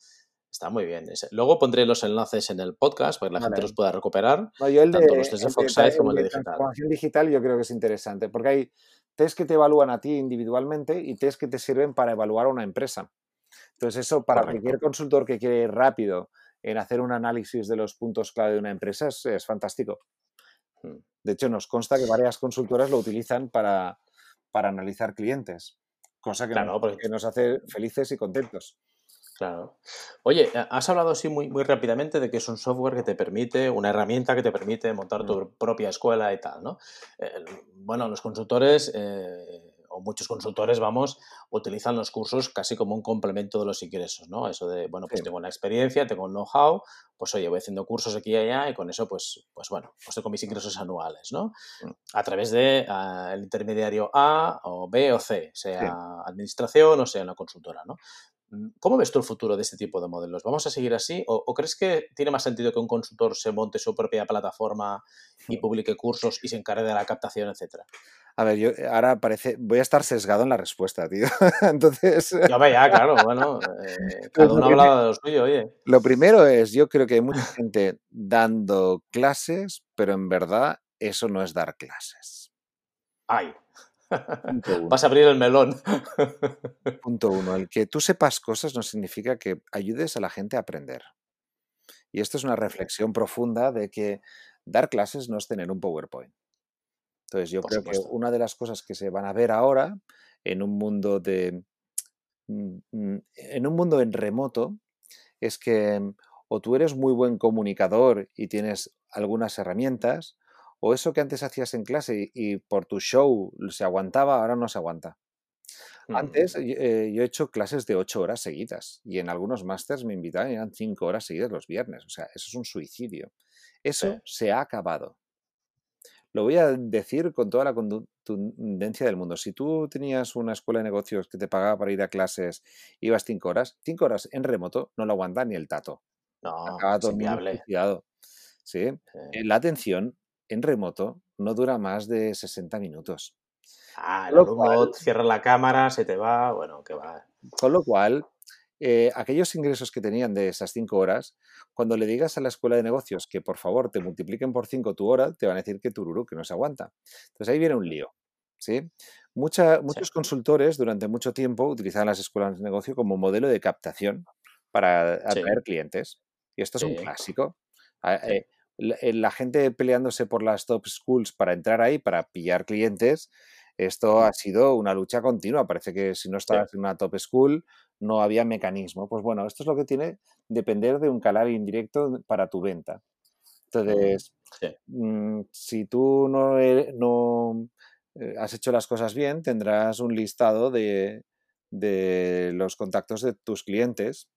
Está muy bien. Luego pondré los enlaces en el podcast para que la gente los pueda recuperar. yo el tanto los de Foxside como el de, digital. Transformación digital yo creo que es interesante porque hay test que te evalúan a ti individualmente y test que te sirven para evaluar a una empresa. Entonces eso para cualquier consultor que quiere ir rápido en hacer un análisis de los puntos clave de una empresa es, fantástico. Hmm. De hecho, nos consta que varias consultoras lo utilizan para, para analizar clientes, cosa que, que nos hace felices y contentos. Claro. Oye, has hablado así muy, muy rápidamente de que es un software que te permite, una herramienta que te permite montar tu mm. propia escuela y tal, ¿no? bueno, los consultores, eh, o muchos consultores, vamos, utilizan los cursos casi como un complemento de los ingresos, ¿no? Eso de, bueno, pues tengo una experiencia, tengo un know-how, pues oye, voy haciendo cursos aquí y allá y con eso, pues, pues bueno, pues tengo mis ingresos anuales, ¿no? Mm. A través de ah, el intermediario A o B o C, sea administración o sea una consultora, ¿no? Mm, ¿Cómo ves tú el futuro de este tipo de modelos? ¿Vamos a seguir así? ¿O, crees que tiene más sentido que un consultor se monte su propia plataforma y <laughs> publique cursos y se encargue de la captación, etcétera? A ver, yo ahora parece, voy a estar sesgado en la respuesta, tío. <laughs> Entonces. Ya, ya, claro, <laughs> bueno, eh, cada uno habla de lo suyo, oye. Lo primero es, yo creo que hay mucha gente dando clases, pero en verdad eso no es dar clases. Ay. Vas a abrir el melón. Punto uno. El que tú sepas cosas no significa que ayudes a la gente a aprender. Y esto es una reflexión profunda de que dar clases no es tener un PowerPoint. Entonces, yo creo que una de las cosas que se van a ver ahora en un mundo de. Mm, mm, en un mundo en remoto es que o tú eres muy buen comunicador y tienes algunas herramientas, o eso que antes hacías en clase y, por tu show se aguantaba, ahora no se aguanta. Antes eh, yo he hecho clases de ocho horas seguidas y en algunos másters me invitaban y eran cinco horas seguidas los viernes. O sea, eso es un suicidio. Eso se ha acabado. Lo voy a decir con toda la contundencia del mundo. Si tú tenías una escuela de negocios que te pagaba para ir a clases, ibas cinco horas, cinco horas en remoto no lo aguanta ni el tato. No, Acaba todo es ¿Sí? Eh, la atención en remoto no dura más de 60 minutos. Ah, el cierra la cámara, se te va, bueno, que va. Con lo cual, eh, aquellos ingresos que tenían de esas 5 horas, cuando le digas a la escuela de negocios que por favor te multipliquen por 5 tu hora, te van a decir que tururú, que no se aguanta. Entonces ahí viene un lío. ¿sí? muchos consultores durante mucho tiempo utilizaban las escuelas de negocio como modelo de captación para atraer clientes. Y esto es un clásico. Ah, eh, eh, la, gente peleándose por las top schools para entrar ahí, para pillar clientes, esto ha sido una lucha continua. Parece que si no estabas en una top school no había mecanismo. Pues bueno, esto es lo que tiene depender de un canal indirecto para tu venta. Entonces, mm, si tú no, no eh, has hecho las cosas bien, tendrás un listado de, de los contactos de tus clientes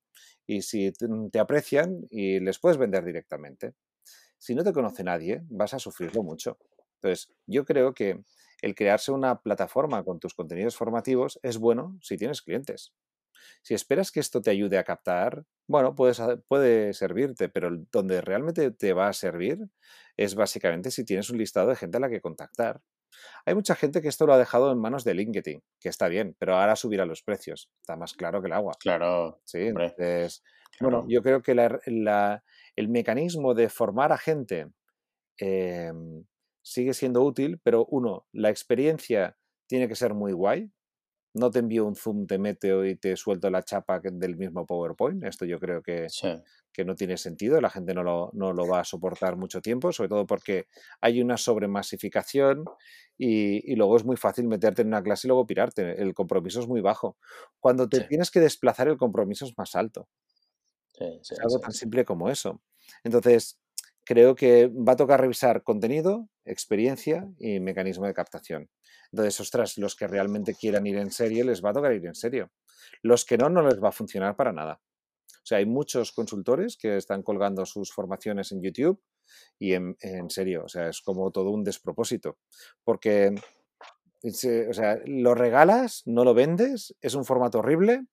y si te aprecian y les puedes vender directamente si no te conoce nadie, vas a sufrirlo mucho. Entonces, yo creo que el crearse una plataforma con tus contenidos formativos es bueno si tienes clientes. Si esperas que esto te ayude a captar, bueno, puede servirte, pero donde realmente te va a servir es básicamente si tienes un listado de gente a la que contactar. Hay mucha gente que esto lo ha dejado en manos de LinkedIn, que está bien, pero ahora subirá los precios. Está más claro que el agua. Claro. Sí, entonces, bueno, yo creo que la, el mecanismo de formar a gente em, sigue siendo útil, pero uno, la experiencia tiene que ser muy guay. No te envío un zoom, te meteo y te suelto la chapa del mismo PowerPoint. Esto yo creo que, que no tiene sentido. La gente no lo, no lo, va a soportar mucho tiempo, sobre todo porque hay una sobremasificación y, y, luego es muy fácil meterte en una clase y luego pirarte. El compromiso es muy bajo. Cuando te tienes que desplazar, el compromiso es más alto es algo tan simple como eso. Entonces, creo que va a tocar revisar contenido, experiencia y mecanismo de captación. Entonces, ostras, los que realmente quieran ir en serio, les va a tocar ir en serio. Los que no, no les va a funcionar para nada. O sea, hay muchos consultores que están colgando sus formaciones en YouTube y en, serio, o sea, es como todo un despropósito. Porque, o sea, lo regalas, no lo vendes, es un formato horrible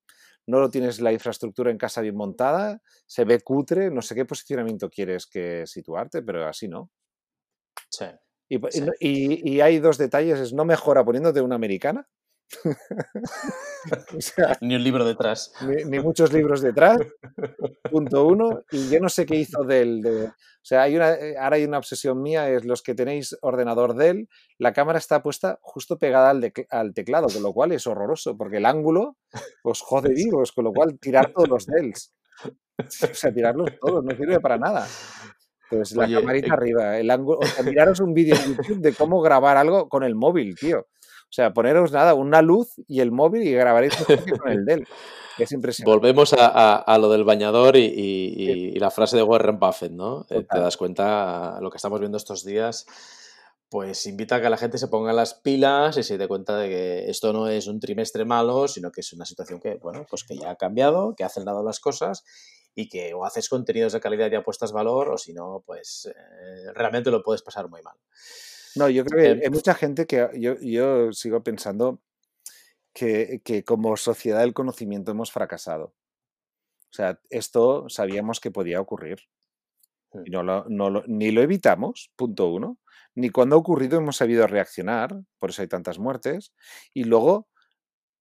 no lo tienes la infraestructura en casa bien montada, se ve cutre, no sé qué posicionamiento quieres que situarte, pero así no. Sí. Y, hay dos detalles, es no mejora poniéndote una americana, <laughs> ni un libro detrás. Ni, muchos libros detrás. <laughs> Punto uno. Y yo no sé qué hizo Dell. o sea, hay una, eh, ahora hay una obsesión mía, es los que tenéis ordenador Dell, la cámara está puesta justo pegada al, al teclado, con lo cual es horroroso, porque el ángulo os jode vivos, con lo cual tirar todos los Dells. O sea, tirarlos todos, no sirve para nada. Pues la camarita eh arriba, el ángulo. O sea, miraros un vídeo en YouTube de cómo grabar algo con el móvil, tío. O sea, poneros nada, una luz y el móvil y grabaréis con el <laughs> Dell. Es impresionante. Volvemos a, lo del bañador y, la frase de Warren Buffett, ¿no? Eh, te das cuenta, lo que estamos viendo estos días, pues invita a que la gente se ponga las pilas y se dé cuenta de que esto no es un trimestre malo, sino que es una situación que, bueno, pues que ya ha cambiado, que ha acelerado las cosas y que o haces contenidos de calidad y apuestas valor o si no, pues eh, realmente lo puedes pasar muy mal. No, yo creo que hay em, mucha gente que yo, sigo pensando que, como sociedad del conocimiento hemos fracasado. O sea, esto sabíamos que podía ocurrir. Y no no ni lo evitamos, punto uno, ni cuando ha ocurrido hemos sabido reaccionar, por eso hay tantas muertes. Y luego,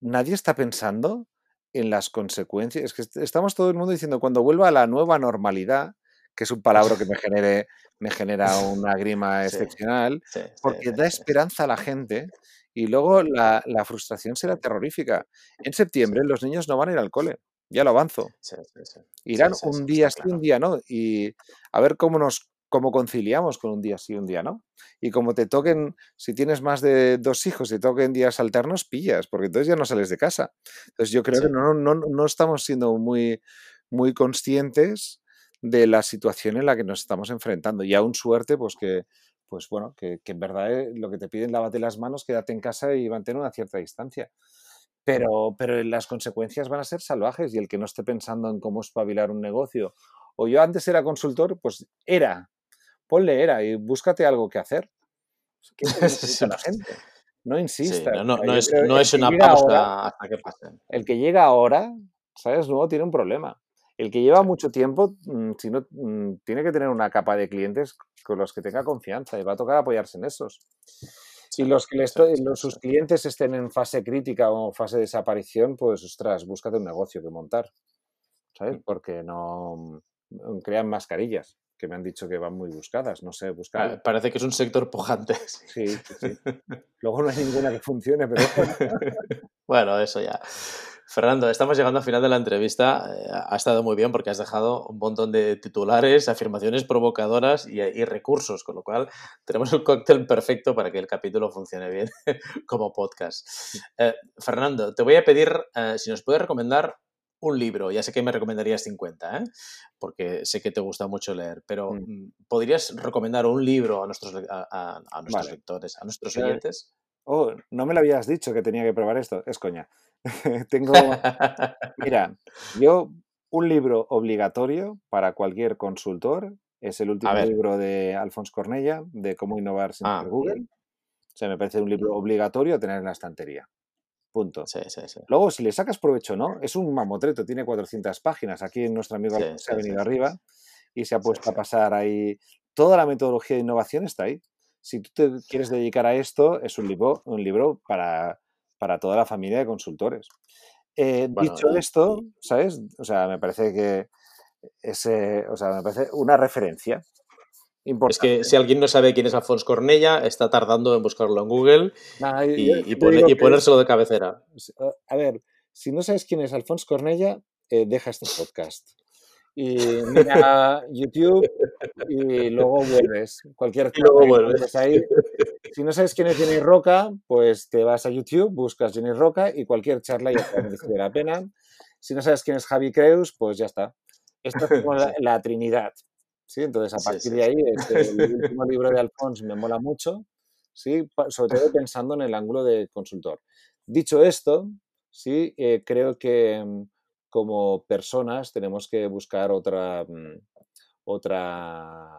nadie está pensando en las consecuencias. Es que estamos todo el mundo diciendo cuando vuelva a la nueva normalidad, que es un palabra <laughs> que me, genere, me genera una grima excepcional, porque da esperanza a la gente y luego la, frustración será terrorífica. En septiembre los niños no van a ir al cole, ya lo avanzo. Irán un día sí, un día no, y a ver cómo nos cómo conciliamos con un día sí, un día no. Y como te toquen, si tienes más de dos hijos, te toquen días alternos, pillas, porque entonces ya no sales de casa. Entonces yo creo que no, no, no estamos siendo muy, muy conscientes de la situación en la que nos estamos enfrentando. Y aún suerte, pues que, pues bueno, que, en verdad eh, lo que te piden, lávate las manos, quédate en casa y mantener una cierta distancia. Pero, pero las consecuencias van a ser salvajes y el que no esté pensando en cómo espabilar un negocio. O yo antes era consultor, pues era. Ponle era y búscate algo que hacer. ¿Qué <laughs> la gente? No insista. no, no, es, no es, una pausa hasta que pasen. El que llega ahora, ¿sabes? Luego tiene un problema. El que lleva mucho tiempo, mm, si no, mm, tiene que tener una capa de clientes con los que tenga confianza y va a tocar apoyarse en esos. Si los que sus clientes estén en fase crítica o fase de desaparición, pues ostras, búscate un negocio que montar. ¿Sabes? Mm. Porque no crean mascarillas, que me han dicho que van muy buscadas. No sé, buscar. Parece que es un sector pujante. Sí, sí, sí. <laughs> Luego no hay ninguna que funcione, pero. bueno, eso ya. Fernando, estamos llegando al final de la entrevista. Eh, ha estado muy bien porque has dejado un montón de titulares, afirmaciones provocadoras y, recursos, con lo cual tenemos el cóctel perfecto para que el capítulo funcione bien <laughs> como podcast. Eh, Fernando, te voy a pedir eh, si nos puedes recomendar un libro. Ya sé que me recomendarías 50, porque sé que te gusta mucho leer, pero mm. Mm, ¿podrías recomendar un libro a nuestros, a, nuestros lectores, a nuestros oyentes? Oh, no me lo habías dicho que tenía que probar esto. Es coña. <laughs> Tengo. <laughs> Mira, yo, un libro obligatorio para cualquier consultor es el último libro de Alfonso Cornella, de cómo innovar sin ah, Google. O sea, me parece un libro obligatorio tener en la estantería. Punto. Luego, si le sacas provecho no, es un mamotreto, tiene 400 páginas. Aquí nuestro amigo se ha venido arriba y se ha puesto a pasar ahí. Toda la metodología de innovación está ahí si tú te quieres dedicar a esto, es un libro, un libro para, para toda la familia de consultores. Eh, dicho esto, ¿sabes? O sea, me parece que ese, o sea, me parece una referencia. Importante. Es que si alguien no sabe quién es Alfonso Cornella, está tardando en buscarlo en Google y, ponérselo de cabecera. A ver, si no sabes quién es Alfonso Cornella, eh, deja este podcast y mira YouTube y luego <laughs> vuelves. Cualquier y luego vuelves. Ahí. Si no sabes quién es Jenny Roca, pues te vas a YouTube, buscas Jenny Roca y cualquier charla ya te merece la pena. Si no sabes quién es Javi Creus, pues ya está. Esto es como la, <laughs> Trinidad. ¿sí? Entonces, a partir de ahí, este, el último libro de Alfonso me mola mucho, ¿sí? sobre todo pensando en el ángulo de consultor. Dicho esto, sí, eh, creo que mm, como personas tenemos que buscar otra, mm, otra,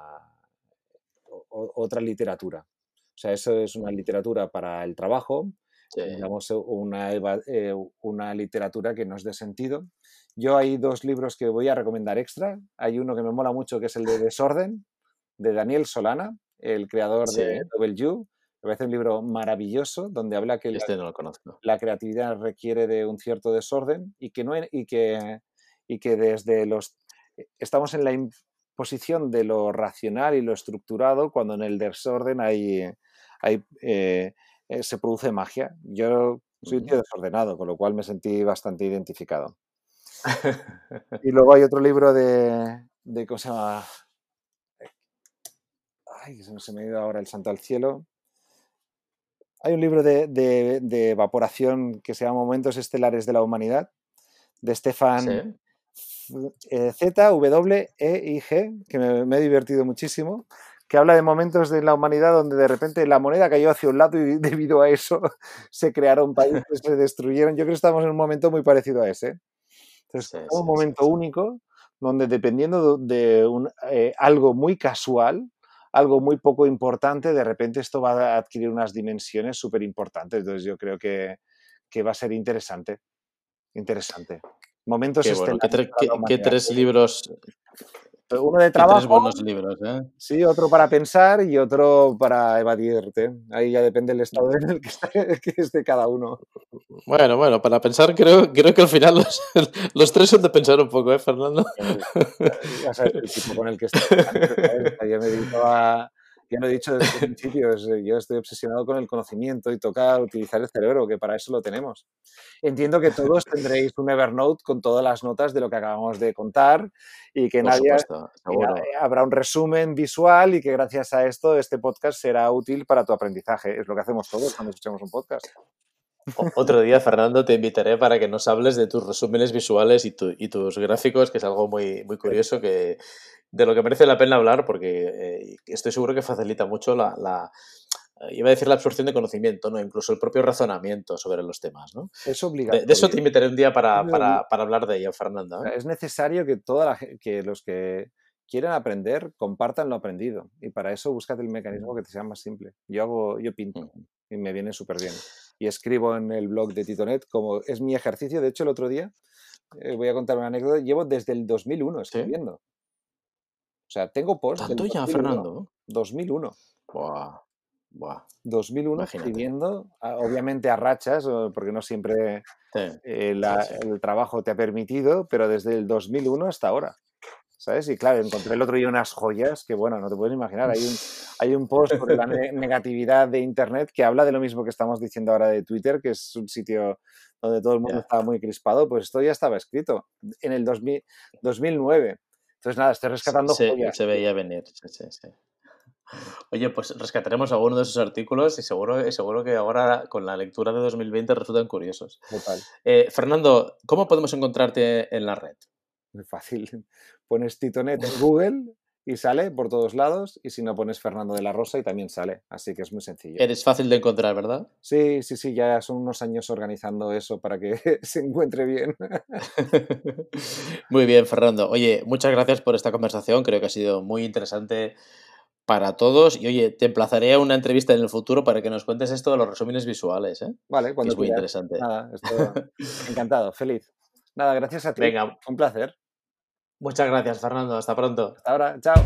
otra literatura. O sea, eso es una literatura para el trabajo, digamos, una, eh, una literatura que nos dé sentido. Yo hay dos libros que voy a recomendar extra. Hay uno que me mola mucho, que es el de Desorden, de Daniel Solana, el creador de Double Me parece un libro maravilloso donde habla que este no lo conozco. la creatividad requiere de un cierto desorden y que, no, y que, y que desde los... Estamos en la imposición de lo racional y lo estructurado cuando en el desorden hay, hay, eh, eh, se produce magia. Yo soy un tío desordenado, con lo cual me sentí bastante identificado. <laughs> y luego hay otro libro de, de ¿cómo se llama? Ay, se me ha ido ahora el santo al cielo. Hay un libro de, evaporación que se llama Momentos Estelares de la Humanidad, de Stefan eh, Z, W, E y G, que me, he divertido muchísimo, que habla de momentos de la humanidad donde de repente la moneda cayó hacia un lado y <laughs> debido a eso se crearon países, <laughs> se destruyeron. Yo creo que estamos en un momento muy parecido a ese. Entonces, un momento único donde dependiendo de un, eh, algo muy casual, algo muy poco importante, de repente esto va a adquirir unas dimensiones súper importantes. Entonces yo creo que, que, va a ser interesante. Interesante. Momentos qué, ¿qué, tres libros uno de trabajo. Tres buenos libros, ¿eh? Sí, otro para pensar y otro para evadirte. Ahí ya depende del estado en el <laughs> que, esté cada uno. Bueno, bueno, para pensar creo, creo que al final los, los tres son de pensar un poco, ¿eh, Fernando? Ya sabes el tipo con el que estoy. Yo me dedico a, ya lo he dicho desde el principio, yo estoy obsesionado con el conocimiento y toca utilizar el cerebro, que para eso lo tenemos. Entiendo que todos <laughs> tendréis un Evernote con todas las notas de lo que acabamos de contar y que nadie habrá un resumen visual y que gracias a esto este podcast será útil para tu aprendizaje. Es lo que hacemos todos cuando escuchamos un podcast. Otro día, Fernando, te invitaré para que nos hables de tus resúmenes visuales y, y tus gráficos, que es algo muy, muy curioso que, de lo que merece la pena hablar porque eh, estoy seguro que facilita mucho la, eh, iba a decir la absorción de conocimiento, ¿no? Incluso el propio razonamiento sobre los temas, ¿no? Es obligatorio. De, eso te invitaré un día para, hablar de ello, Fernando. ¿eh? Es necesario que, toda que los que quieren aprender compartan lo aprendido. Y para eso búscate el mecanismo que te sea más simple. Yo hago, yo pinto y me viene súper bien. Y escribo en el blog de Titonet como es mi ejercicio. De hecho, el otro día, voy a contar una anécdota, llevo desde el 2001 escribiendo. O sea, tengo post. ¿Tanto ya, Fernando? 2001. Buah. Buah. 2001 escribiendo, obviamente a rachas, porque no siempre eh, el trabajo te ha permitido, pero desde el 2001 hasta ahora. ¿Sabes? Y claro, encontré el otro día unas joyas que, bueno, no te puedes imaginar. Hay un, <laughs> hay un post sobre la negatividad de Internet que habla de lo mismo que estamos diciendo ahora de Twitter, que es un sitio donde todo el mundo estaba muy crispado. Pues esto ya estaba escrito en el 2000, 2009. Entonces, nada, estoy rescatando se, Se veía venir, sí, sí, Oye, pues rescataremos alguno de esos artículos y seguro, seguro que ahora con la lectura de 2020 resultan curiosos. Eh, Fernando, ¿cómo podemos encontrarte en la red? Muy fácil. <laughs> Pones Titonet en Google y sale por todos lados. Y si no pones Fernando de la Rosa y también sale. Así que es muy sencillo. Eres fácil de encontrar, ¿verdad? Sí, sí, sí. Ya son unos años organizando eso para que <laughs> se encuentre bien. <laughs> muy bien, Fernando. Oye, muchas gracias por esta conversación. Creo que ha sido muy interesante para todos. Y oye, te emplazaré a una entrevista en el futuro para que nos cuentes esto de los resúmenes visuales. ¿eh? Vale, cuando es muy interesante. Nada, encantado, feliz. Nada, gracias a ti. Venga. Un placer. Muchas gracias, Fernando. Hasta pronto. Hasta ahora. Chao.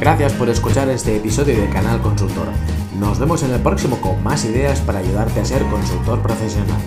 Gracias por escuchar este episodio de Canal Consultor. Nos vemos en el próximo con más ideas para ayudarte a ser consultor profesional.